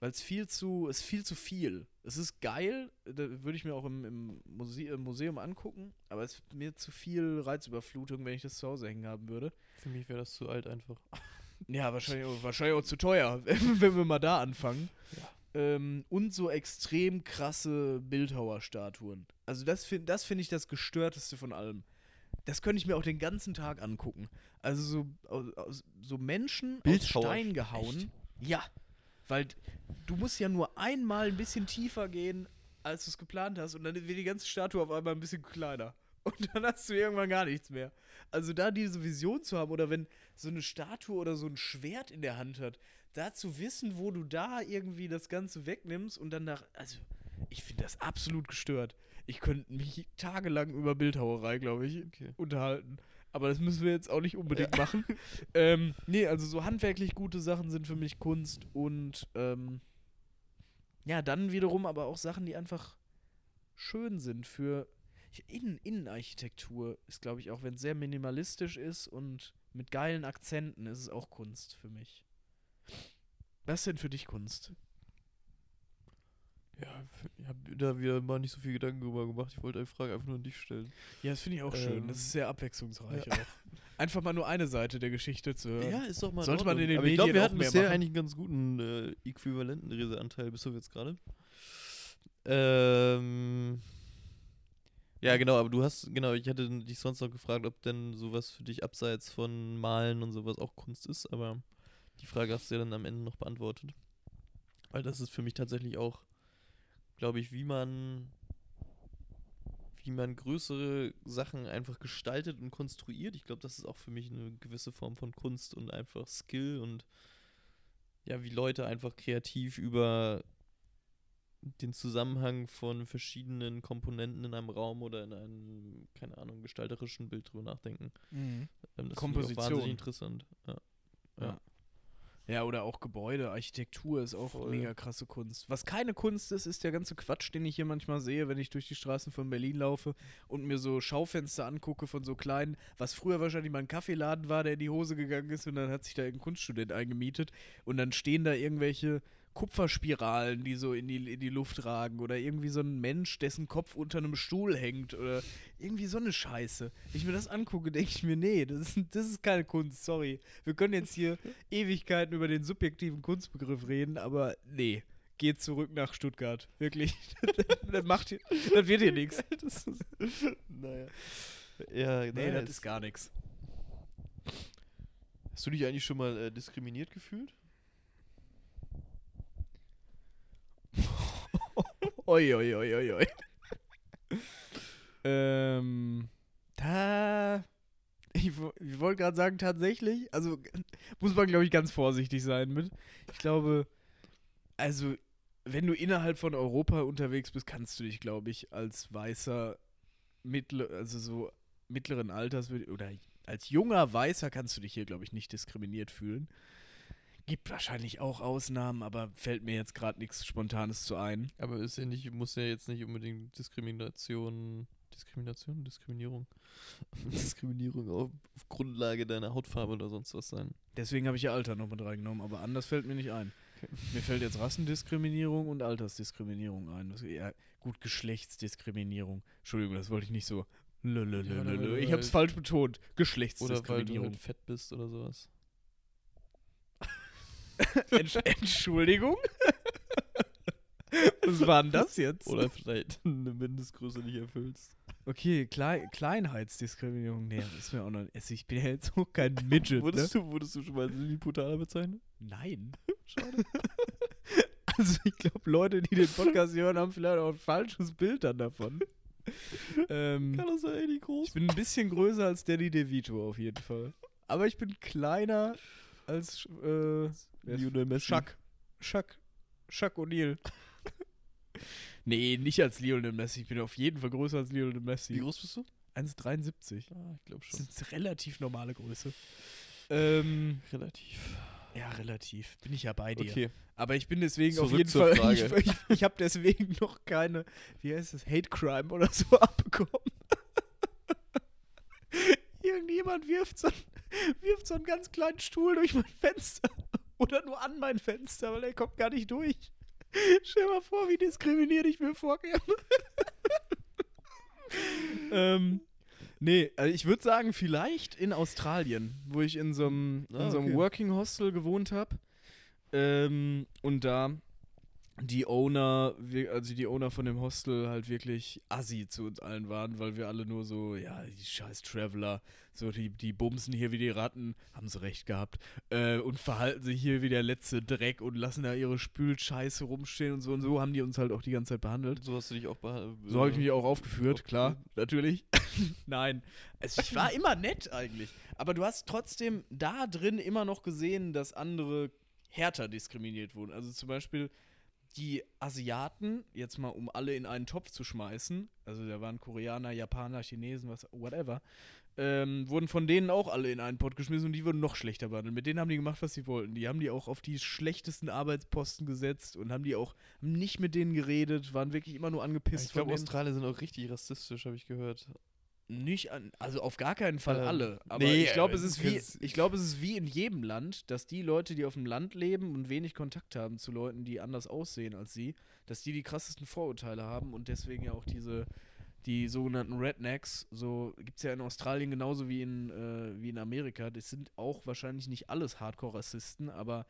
Speaker 1: weil es viel zu, es ist viel zu viel. Es ist geil, da würde ich mir auch im, im, Muse im Museum angucken, aber es ist mir zu viel Reizüberflutung, wenn ich das zu Hause hängen haben würde.
Speaker 2: Für mich wäre das zu alt einfach.
Speaker 1: Ja, wahrscheinlich, auch- wahrscheinlich auch zu teuer, wenn wir mal da anfangen.
Speaker 2: Ja.
Speaker 1: Ähm, und so extrem krasse Bildhauerstatuen. Also das finde das find ich das gestörteste von allem. Das könnte ich mir auch den ganzen Tag angucken. Also so, aus, so Menschen aus Stein gehauen.
Speaker 2: echt?
Speaker 1: Ja, weil du musst ja nur einmal ein bisschen tiefer gehen, als du es geplant hast und dann wird die ganze Statue auf einmal ein bisschen kleiner. Und dann hast du irgendwann gar nichts mehr. Also da diese Vision zu haben oder wenn so eine Statue oder so ein Schwert in der Hand hat, da zu wissen, wo du da irgendwie das Ganze wegnimmst und dann nach, also ich finde das absolut gestört. Ich könnte mich tagelang über Bildhauerei, glaube ich,
Speaker 2: Okay.
Speaker 1: unterhalten. Aber das müssen wir jetzt auch nicht unbedingt machen. Ähm, nee, also so handwerklich gute Sachen sind für mich Kunst und ähm, ja, dann wiederum aber auch Sachen, die einfach schön sind für Innen Innenarchitektur ist, glaube ich, auch wenn es sehr minimalistisch ist und mit geilen Akzenten, ist es auch Kunst für mich. Was ist denn für dich Kunst?
Speaker 2: Ja, ich habe da wieder mal nicht so viel Gedanken drüber gemacht. Ich wollte eine Frage einfach nur an dich stellen.
Speaker 1: Ja, das finde ich auch schön. Das
Speaker 2: Ähm,
Speaker 1: ist sehr abwechslungsreich
Speaker 2: ja.
Speaker 1: auch. Einfach mal nur eine Seite der Geschichte zu hören.
Speaker 2: ist doch mal
Speaker 1: Sollte man in den
Speaker 2: Aber ich glaube,
Speaker 1: Medien
Speaker 2: wir hatten bisher
Speaker 1: machen.
Speaker 2: eigentlich einen ganz guten äh, äquivalenten Reseanteil, bis auf jetzt gerade. Ähm. Ja, genau, aber du hast, genau, ich hatte dich sonst noch gefragt, ob denn sowas für dich abseits von Malen und sowas auch Kunst ist, aber die Frage hast du ja dann am Ende noch beantwortet. Weil das ist für mich tatsächlich auch, glaube ich, wie man, wie man größere Sachen einfach gestaltet und konstruiert. Ich glaube, das ist auch für mich eine gewisse Form von Kunst und einfach Skill und ja, wie Leute einfach kreativ über den Zusammenhang von verschiedenen Komponenten in einem Raum oder in einem, keine Ahnung, gestalterischen Bild drüber nachdenken.
Speaker 1: Mhm.
Speaker 2: Ähm, das
Speaker 1: Komposition.
Speaker 2: wahnsinnig interessant. Ja.
Speaker 1: Ja. Ja, oder auch Gebäude, Architektur ist auch
Speaker 2: Voll.
Speaker 1: mega krasse Kunst. Was keine Kunst ist, ist der ganze Quatsch, den ich hier manchmal sehe, wenn ich durch die Straßen von Berlin laufe und mir so Schaufenster angucke von so kleinen, was früher wahrscheinlich mal ein Kaffeeladen war, der in die Hose gegangen ist und dann hat sich da irgendein Kunststudent eingemietet und dann stehen da irgendwelche Kupferspiralen, die so in die, in die Luft ragen oder irgendwie so ein Mensch, dessen Kopf unter einem Stuhl hängt oder irgendwie so eine Scheiße. Wenn ich mir das angucke, denke ich mir, nee, das ist, das ist keine Kunst, sorry. Wir können jetzt hier Ewigkeiten über den subjektiven Kunstbegriff reden, aber nee, geht zurück nach Stuttgart. Wirklich. das, macht hier, das wird hier nichts.
Speaker 2: naja. Ja,
Speaker 1: Nee,
Speaker 2: naja,
Speaker 1: das ist gar nichts.
Speaker 2: Hast du dich eigentlich schon mal äh, diskriminiert gefühlt?
Speaker 1: Oi, oi, oi, oi, oi. ähm, da. Ich, ich wollte gerade sagen, tatsächlich, also muss man, glaube ich, ganz vorsichtig sein mit. Ich glaube, also, wenn du innerhalb von Europa unterwegs bist, kannst du dich, glaube ich, als weißer, mittler, also so mittleren Alters oder als junger Weißer kannst du dich hier, glaube ich, nicht diskriminiert fühlen. Gibt wahrscheinlich auch Ausnahmen, aber fällt mir jetzt gerade nichts Spontanes zu ein.
Speaker 2: Aber ist ja nicht, muss ja jetzt nicht unbedingt Diskrimination, Diskrimination, Diskriminierung, Diskriminierung auf, auf Grundlage deiner Hautfarbe oder sonst was sein.
Speaker 1: Deswegen habe ich ja Alter noch mit reingenommen, aber anders fällt mir nicht ein.
Speaker 2: Okay.
Speaker 1: Mir fällt jetzt Rassendiskriminierung und Altersdiskriminierung ein. Was, ja, gut, Geschlechtsdiskriminierung. Entschuldigung, das wollte ich nicht so. Lölölölö.
Speaker 2: Ja, weil du
Speaker 1: ich habe es
Speaker 2: halt-
Speaker 1: falsch betont.
Speaker 2: Oder weil du
Speaker 1: Geschlechtsdiskriminierung.
Speaker 2: halt fett bist oder sowas.
Speaker 1: Entsch Entschuldigung? Was war denn das jetzt?
Speaker 2: Oder vielleicht eine Mindestgröße nicht erfüllst.
Speaker 1: Okay, Klei Kleinheitsdiskriminierung. Nee, das ist mir auch noch. Also ich bin ja jetzt auch kein Midget.
Speaker 2: Wurdest,
Speaker 1: Ne?
Speaker 2: du, wurdest du schon mal als Lilliputaner bezeichnet?
Speaker 1: Nein. Schade. also ich glaube, Leute, die den Podcast hören, haben vielleicht auch ein falsches Bild dann davon. ähm,
Speaker 2: Kann das eh nicht groß
Speaker 1: ich bin ein bisschen größer als Danny DeVito auf jeden Fall. Aber ich bin kleiner als äh,
Speaker 2: Lionel Messi.
Speaker 1: Chuck. Chuck. Chuck O'Neal. nee, nicht als Lionel Messi. Ich bin auf jeden Fall größer als Lionel
Speaker 2: Wie
Speaker 1: Messi.
Speaker 2: groß bist du?
Speaker 1: 1,73.
Speaker 2: Ah, ich glaube
Speaker 1: Das
Speaker 2: schon.
Speaker 1: ist eine relativ normale Größe. Ähm,
Speaker 2: Relativ.
Speaker 1: ja, relativ. Bin ich ja bei dir.
Speaker 2: Okay.
Speaker 1: Aber ich bin deswegen auf
Speaker 2: Zurück
Speaker 1: jeden
Speaker 2: zur
Speaker 1: Fall. Ich,
Speaker 2: Frage.
Speaker 1: ich, ich habe deswegen noch keine, wie heißt es, Hate Crime oder so abbekommen. Irgendjemand wirft so, wirft so einen ganz kleinen Stuhl durch mein Fenster. Oder nur an mein Fenster, weil er kommt gar nicht durch. Stell mal vor, wie diskriminiert ich mir vorkäme. ähm, nee, also ich würde sagen, vielleicht in Australien, wo ich in so einem, in
Speaker 2: Ah,
Speaker 1: so einem
Speaker 2: okay.
Speaker 1: Working Hostel gewohnt habe. Ähm, und da die Owner, also die Owner von dem Hostel halt wirklich assi zu uns allen waren, weil wir alle nur so, ja, die scheiß Traveler, so die, die bumsen hier wie die Ratten, haben sie recht gehabt, äh, und verhalten sich hier wie der letzte Dreck und lassen da ihre Spülscheiße rumstehen und so und so haben die uns halt auch die ganze Zeit behandelt.
Speaker 2: So hast du dich auch behandelt.
Speaker 1: So habe ich mich auch aufgeführt, klar, natürlich. Nein, also ich war immer nett eigentlich. Aber du hast trotzdem da drin immer noch gesehen, dass andere härter diskriminiert wurden. Also zum Beispiel die Asiaten, jetzt mal um alle in einen Topf zu schmeißen, also da waren Koreaner, Japaner, Chinesen, was, whatever, ähm, wurden von denen auch alle in einen Pott geschmissen und die wurden noch schlechter behandelt. Mit denen haben die gemacht, was sie wollten. Die haben die auch auf die schlechtesten Arbeitsposten gesetzt und haben die auch haben nicht mit denen geredet, waren wirklich immer nur angepisst
Speaker 2: Ich glaube. Australier sind auch richtig rassistisch, habe ich gehört.
Speaker 1: Nicht an, also auf gar keinen Fall
Speaker 2: Ähm,
Speaker 1: alle. Aber
Speaker 2: nee,
Speaker 1: ich glaube,
Speaker 2: äh,
Speaker 1: es ist wie,
Speaker 2: ist-
Speaker 1: ich glaube, es ist wie in jedem Land, dass die Leute, die auf dem Land leben und wenig Kontakt haben zu Leuten, die anders aussehen als sie, dass die die krassesten Vorurteile haben und deswegen ja auch diese, die sogenannten Rednecks, so gibt es ja in Australien genauso wie in, äh, wie in Amerika. Das sind auch wahrscheinlich nicht alles Hardcore-Rassisten, aber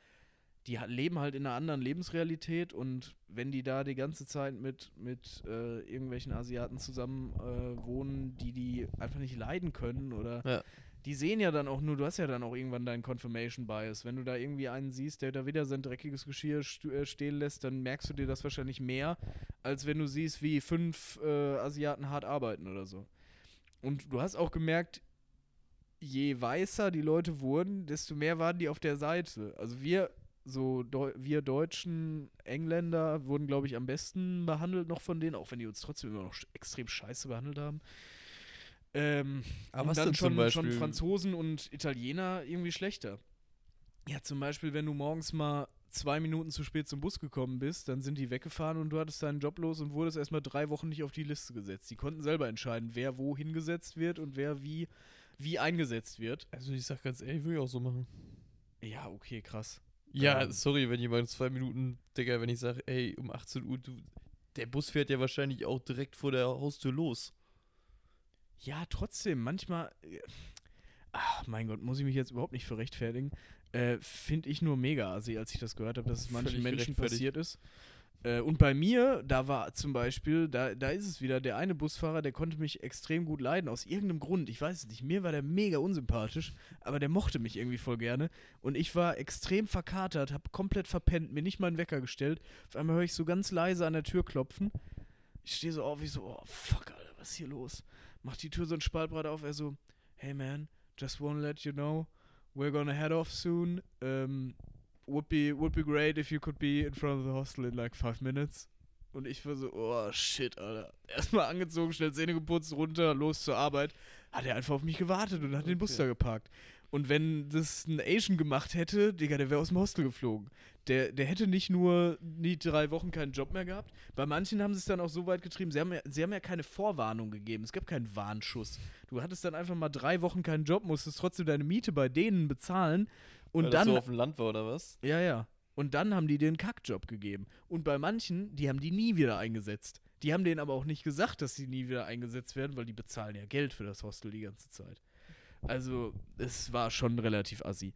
Speaker 1: die leben halt in einer anderen Lebensrealität und wenn die da die ganze Zeit mit, mit äh, irgendwelchen Asiaten zusammen äh, wohnen, die die einfach nicht leiden können oder
Speaker 2: Ja.
Speaker 1: Die sehen ja dann auch nur, du hast ja dann auch irgendwann deinen Confirmation Bias. Wenn du da irgendwie einen siehst, der da wieder sein dreckiges Geschirr äh, stehen lässt, dann merkst du dir das wahrscheinlich mehr, als wenn du siehst, wie fünf äh, Asiaten hart arbeiten oder so. Und du hast auch gemerkt, je weißer die Leute wurden, desto mehr waren die auf der Seite. Also wir, so Deu wir Deutschen, Engländer wurden, glaube ich, am besten behandelt noch von denen, auch wenn die uns trotzdem immer noch extrem scheiße behandelt haben. Ähm,
Speaker 2: Aber
Speaker 1: und
Speaker 2: was
Speaker 1: dann schon, schon? Franzosen und Italiener irgendwie schlechter. Ja, zum Beispiel, wenn du morgens mal zwei Minuten zu spät zum Bus gekommen bist, dann sind die weggefahren und du hattest deinen Job los und wurdest erstmal drei Wochen nicht auf die Liste gesetzt. Die konnten selber entscheiden, wer wo hingesetzt wird und wer wie, wie eingesetzt wird.
Speaker 2: Also ich sag ganz ehrlich, würde ich auch so machen.
Speaker 1: Ja, okay, krass.
Speaker 2: Ja,
Speaker 1: Ähm.
Speaker 2: sorry, wenn jemand zwei Minuten, Digga, wenn ich sage, ey, um 18 Uhr, du, der Bus fährt ja wahrscheinlich auch direkt vor der Haustür los.
Speaker 1: Ja, trotzdem, manchmal. äh, Ach, mein Gott, muss ich mich jetzt überhaupt nicht für rechtfertigen. Äh, Finde ich nur mega assi, als ich das gehört habe, dass es manchen Menschen passiert ist. Äh, und bei mir, da war zum Beispiel, da, da ist es wieder, der eine Busfahrer, der konnte mich extrem gut leiden, aus irgendeinem Grund. Ich weiß es nicht. Mir war der mega unsympathisch, aber der mochte mich irgendwie voll gerne. Und ich war extrem verkatert, habe komplett verpennt, mir nicht meinen Wecker gestellt. Auf einmal höre ich so ganz leise an der Tür klopfen. Ich stehe so auf, wie so, oh fuck, Alter, was ist hier los? Macht die Tür so ein Spaltbrett auf, er so, hey man, just wanna let you know, we're gonna head off soon. Um, would be would be great if you could be in front of the hostel in like five minutes. Und ich war so, oh shit, Alter. Erstmal angezogen, schnell Zähne geputzt, runter, los zur Arbeit. Hat er einfach auf mich gewartet und hat den Bus
Speaker 2: Okay.
Speaker 1: da geparkt. Und wenn das ein Asian gemacht hätte, Digga, der wäre aus dem Hostel geflogen. Der, der hätte nicht nur die drei Wochen keinen Job mehr gehabt. Bei manchen haben sie es dann auch so weit getrieben, sie haben, ja, sie haben ja keine Vorwarnung gegeben. Es gab keinen Warnschuss. Du hattest dann einfach mal drei Wochen keinen Job, musstest trotzdem deine Miete bei denen bezahlen. Und
Speaker 2: Weil
Speaker 1: dann.
Speaker 2: das so auf dem Land war, oder was?
Speaker 1: ja, ja. Und dann haben die dir einen Kackjob gegeben. Und bei manchen, die haben die nie wieder eingesetzt. Die haben denen aber auch nicht gesagt, dass sie nie wieder eingesetzt werden, weil die bezahlen ja Geld für das Hostel die ganze Zeit. Also, es war schon relativ assi.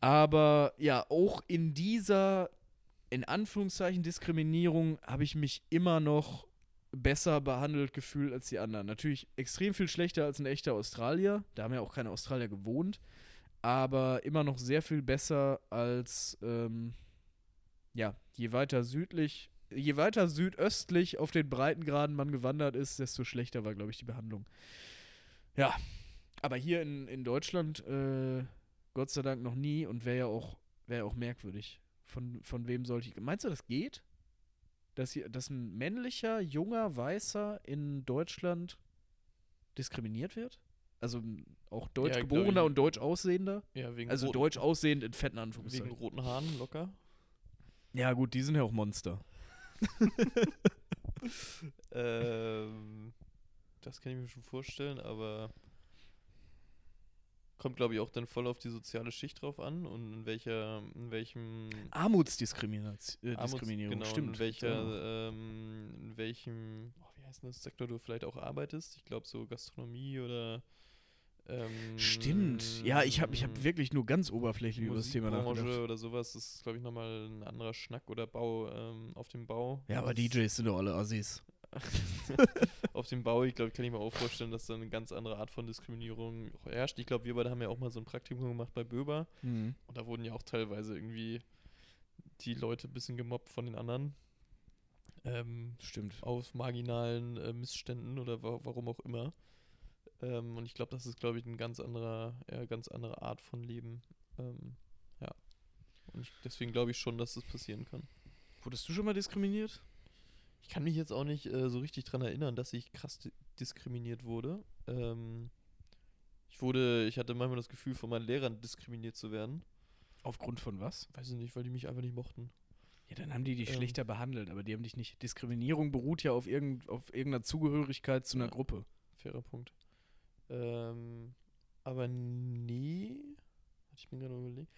Speaker 1: Aber ja, auch in dieser, in Anführungszeichen, Diskriminierung habe ich mich immer noch besser behandelt gefühlt als die anderen. Natürlich extrem viel schlechter als ein echter Australier. Da haben ja auch keine Australier gewohnt. Aber immer noch sehr viel besser als, ähm, ja, je weiter südlich, je weiter südöstlich auf den Breitengraden man gewandert ist, desto schlechter war, glaube ich, die Behandlung. Ja, aber hier in, in Deutschland, äh, Gott sei Dank noch nie und wäre ja auch, wäre auch merkwürdig. Von, von wem sollte ich. Meinst du, das geht? Dass, hier, dass ein männlicher, junger, weißer in Deutschland diskriminiert wird? Also auch deutsch
Speaker 2: Ja,
Speaker 1: geborener und deutsch aussehender?
Speaker 2: Ja, wegen
Speaker 1: Also
Speaker 2: roten,
Speaker 1: deutsch aussehend in fetten
Speaker 2: wegen
Speaker 1: Anführungszeichen.
Speaker 2: roten Haaren locker.
Speaker 1: Ja, gut, die sind ja auch Monster.
Speaker 2: ähm, das kann ich mir schon vorstellen, aber kommt, glaube ich, auch dann voll auf die soziale Schicht drauf an und in welcher, in welchem
Speaker 1: Armutsdiskriminierung, äh,
Speaker 2: Armuts- genau,
Speaker 1: stimmt.
Speaker 2: in welcher, ähm, in welchem, oh, wie heißt das Sektor du vielleicht auch arbeitest? Ich glaube so Gastronomie oder ähm,
Speaker 1: Stimmt. Ja, ich habe ich hab wirklich nur ganz oberflächlich über das Thema nachgedacht.
Speaker 2: oder sowas, das ist, glaube ich, nochmal ein anderer Schnack oder Bau ähm, auf dem Bau.
Speaker 1: Ja, aber DJs sind doch alle Assis.
Speaker 2: auf dem Bau, ich glaube, kann ich mir auch vorstellen, dass da eine ganz andere Art von Diskriminierung herrscht. Ich glaube, wir beide haben ja auch mal so ein Praktikum gemacht bei Böber
Speaker 1: Mhm.
Speaker 2: und da wurden ja auch teilweise irgendwie die Leute ein bisschen gemobbt von den anderen. Ähm,
Speaker 1: Stimmt.
Speaker 2: auf marginalen äh, Missständen oder wa warum auch immer. Ähm, und ich glaube, das ist, glaube ich, eine ganz andere, ja, ganz andere Art von Leben. Ähm, ja. Und ich, deswegen glaube ich schon, dass das passieren kann.
Speaker 1: Wurdest du schon mal diskriminiert?
Speaker 2: Ich kann mich jetzt auch nicht äh, so richtig dran erinnern, dass ich krass di diskriminiert wurde. Ähm, ich wurde, ich hatte manchmal das Gefühl, von meinen Lehrern diskriminiert zu werden.
Speaker 1: Aufgrund von was?
Speaker 2: Weiß ich nicht, weil die mich einfach nicht mochten.
Speaker 1: Ja, dann haben die dich
Speaker 2: Ähm.
Speaker 1: schlechter behandelt, aber die haben dich nicht. Diskriminierung beruht ja auf, irgend, auf irgendeiner Zugehörigkeit zu einer
Speaker 2: Ja.
Speaker 1: Gruppe.
Speaker 2: Fairer Punkt. Ähm, aber nee. Ich bin gerade überlegt.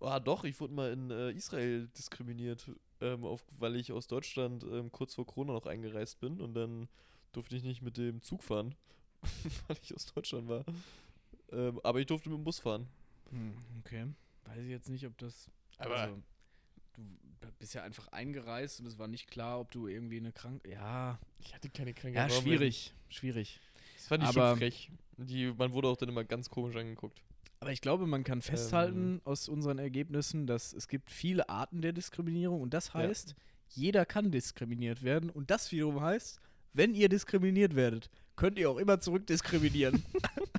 Speaker 2: Ah, doch, ich wurde mal in äh, Israel diskriminiert, ähm, auf, weil ich aus Deutschland ähm, kurz vor Corona noch eingereist bin und dann durfte ich nicht mit dem Zug fahren, weil ich aus Deutschland war. Ähm, aber ich durfte mit dem Bus fahren.
Speaker 1: Hm, okay. Weiß ich jetzt nicht, ob das.
Speaker 2: Aber-
Speaker 1: also, du bist ja einfach eingereist und es war nicht klar, ob du irgendwie eine Krank. Ja.
Speaker 2: Ich hatte keine Krankheit.
Speaker 1: Ja, schwierig. Schwierig.
Speaker 2: Das fand ich
Speaker 1: Aber-
Speaker 2: schon frech. Die, man wurde auch dann immer ganz komisch angeguckt.
Speaker 1: Aber ich glaube, man kann festhalten aus unseren Ergebnissen, dass es gibt viele Arten der Diskriminierung und das
Speaker 2: Ja.
Speaker 1: heißt, jeder kann diskriminiert werden und das wiederum heißt, wenn ihr diskriminiert werdet, könnt ihr auch immer zurückdiskriminieren.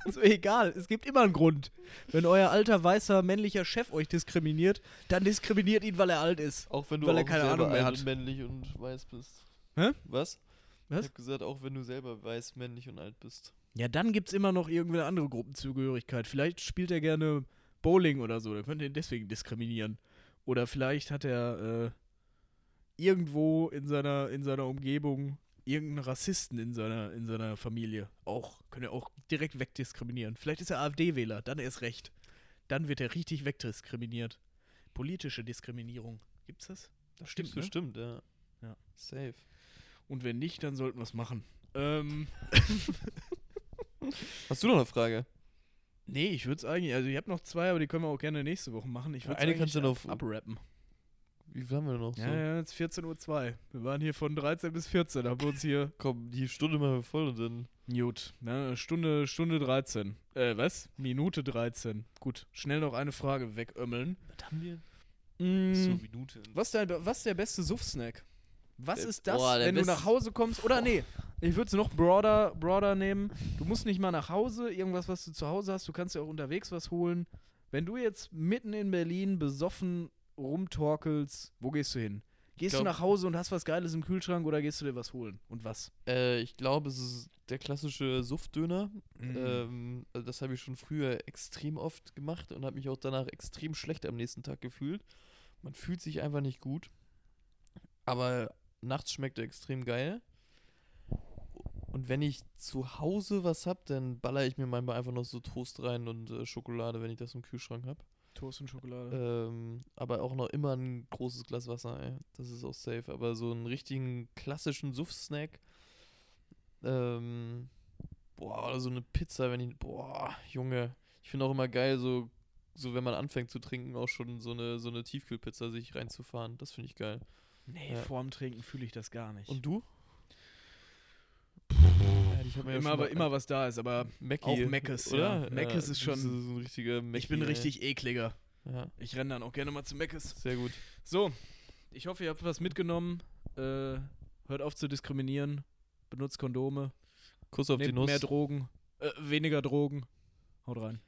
Speaker 1: also egal, es gibt immer einen Grund. Wenn euer alter weißer männlicher Chef euch diskriminiert, dann diskriminiert ihn, weil er alt ist.
Speaker 2: Auch wenn du
Speaker 1: Weil er
Speaker 2: auch
Speaker 1: keine
Speaker 2: selber
Speaker 1: Ahnung mehr
Speaker 2: alt
Speaker 1: hat.
Speaker 2: männlich und weiß bist.
Speaker 1: Hä?
Speaker 2: Was?
Speaker 1: Was?
Speaker 2: Ich hab gesagt, auch wenn du selber weiß, männlich und alt bist.
Speaker 1: Ja, dann gibt es immer noch irgendeine andere Gruppenzugehörigkeit. Vielleicht spielt er gerne Bowling oder so, dann könnt ihr ihn deswegen diskriminieren. Oder vielleicht hat er äh, irgendwo in seiner, in seiner Umgebung irgendeinen Rassisten in seiner, in seiner Familie. Auch, könnt ihr auch direkt wegdiskriminieren. Vielleicht ist er AfD-Wähler, dann erst recht. Dann wird er richtig wegdiskriminiert. Politische Diskriminierung. Gibt's das? Das
Speaker 2: Gibt's
Speaker 1: ne?
Speaker 2: bestimmt, ja.
Speaker 1: Ja.
Speaker 2: Safe.
Speaker 1: Und wenn nicht, dann sollten wir es machen. Ähm,
Speaker 2: Hast du noch eine Frage?
Speaker 1: nee, ich würde es eigentlich, also ich habe noch zwei, aber die können wir auch gerne nächste Woche machen. Ich
Speaker 2: Ja,
Speaker 1: würde
Speaker 2: eine kannst du noch-
Speaker 1: abrappen.
Speaker 2: Wie viel haben wir noch?
Speaker 1: Ja,
Speaker 2: so?
Speaker 1: ja, jetzt 14.02 Uhr. Wir waren hier von 13 bis 14, haben wir uns hier.
Speaker 2: Komm, die Stunde machen wir voll und dann.
Speaker 1: Gut, ne, Stunde, Stunde 13. Äh, was? Minute 13. Gut, schnell noch eine Frage wegömmeln.
Speaker 2: Was haben wir?
Speaker 1: Mm,
Speaker 2: So, Minute.
Speaker 1: was, der, was ist der beste Suff-Snack? Was
Speaker 2: Der-
Speaker 1: ist das,
Speaker 2: boah,
Speaker 1: wenn du nach Hause kommst? Oder nee, ich würde es noch broader, broader nehmen. Du musst nicht mal nach Hause, irgendwas, was du zu Hause hast. Du kannst ja auch unterwegs was holen. Wenn du jetzt mitten in Berlin besoffen rumtorkelst, wo gehst du hin? Gehst
Speaker 2: glaub-
Speaker 1: du nach Hause und hast was Geiles im Kühlschrank oder gehst du dir was holen? Und was?
Speaker 2: Äh, ich glaube, es ist der klassische Suftdöner.
Speaker 1: Mhm.
Speaker 2: Ähm, also das habe ich schon früher extrem oft gemacht und habe mich auch danach extrem schlecht am nächsten Tag gefühlt. Man fühlt sich einfach nicht gut. Aber nachts schmeckt er extrem geil. Und wenn ich zu Hause was hab, dann baller ich mir manchmal einfach noch so Toast rein und äh, Schokolade, wenn ich das im Kühlschrank hab.
Speaker 1: Toast und Schokolade.
Speaker 2: Ähm, aber auch noch immer ein großes Glas Wasser, ey. Das ist auch safe. Aber so einen richtigen klassischen Suff-Snack. Ähm, boah, oder so eine Pizza, wenn ich. Boah, Junge. Ich finde auch immer geil, so, so wenn man anfängt zu trinken, auch schon so eine, so eine Tiefkühlpizza sich reinzufahren. Das finde ich geil.
Speaker 1: nee,
Speaker 2: ja.
Speaker 1: vorm Trinken fühle ich das gar nicht.
Speaker 2: Und du? Ja, ja
Speaker 1: immer, aber, immer was da ist, aber
Speaker 2: Mackie,
Speaker 1: auch Meckes, ja. Meckes ist
Speaker 2: du bist
Speaker 1: schon-
Speaker 2: So ein richtiger Mackie,
Speaker 1: ich bin
Speaker 2: ey.
Speaker 1: richtig ekliger.
Speaker 2: Ja,
Speaker 1: Ich renne dann auch gerne mal zu Meckes.
Speaker 2: sehr gut.
Speaker 1: So, ich hoffe, ihr habt was mitgenommen. Äh, hört auf zu diskriminieren. Benutzt Kondome.
Speaker 2: Kuss auf die
Speaker 1: Nehmt
Speaker 2: Nuss.
Speaker 1: mehr Drogen. Äh, weniger Drogen. Haut rein.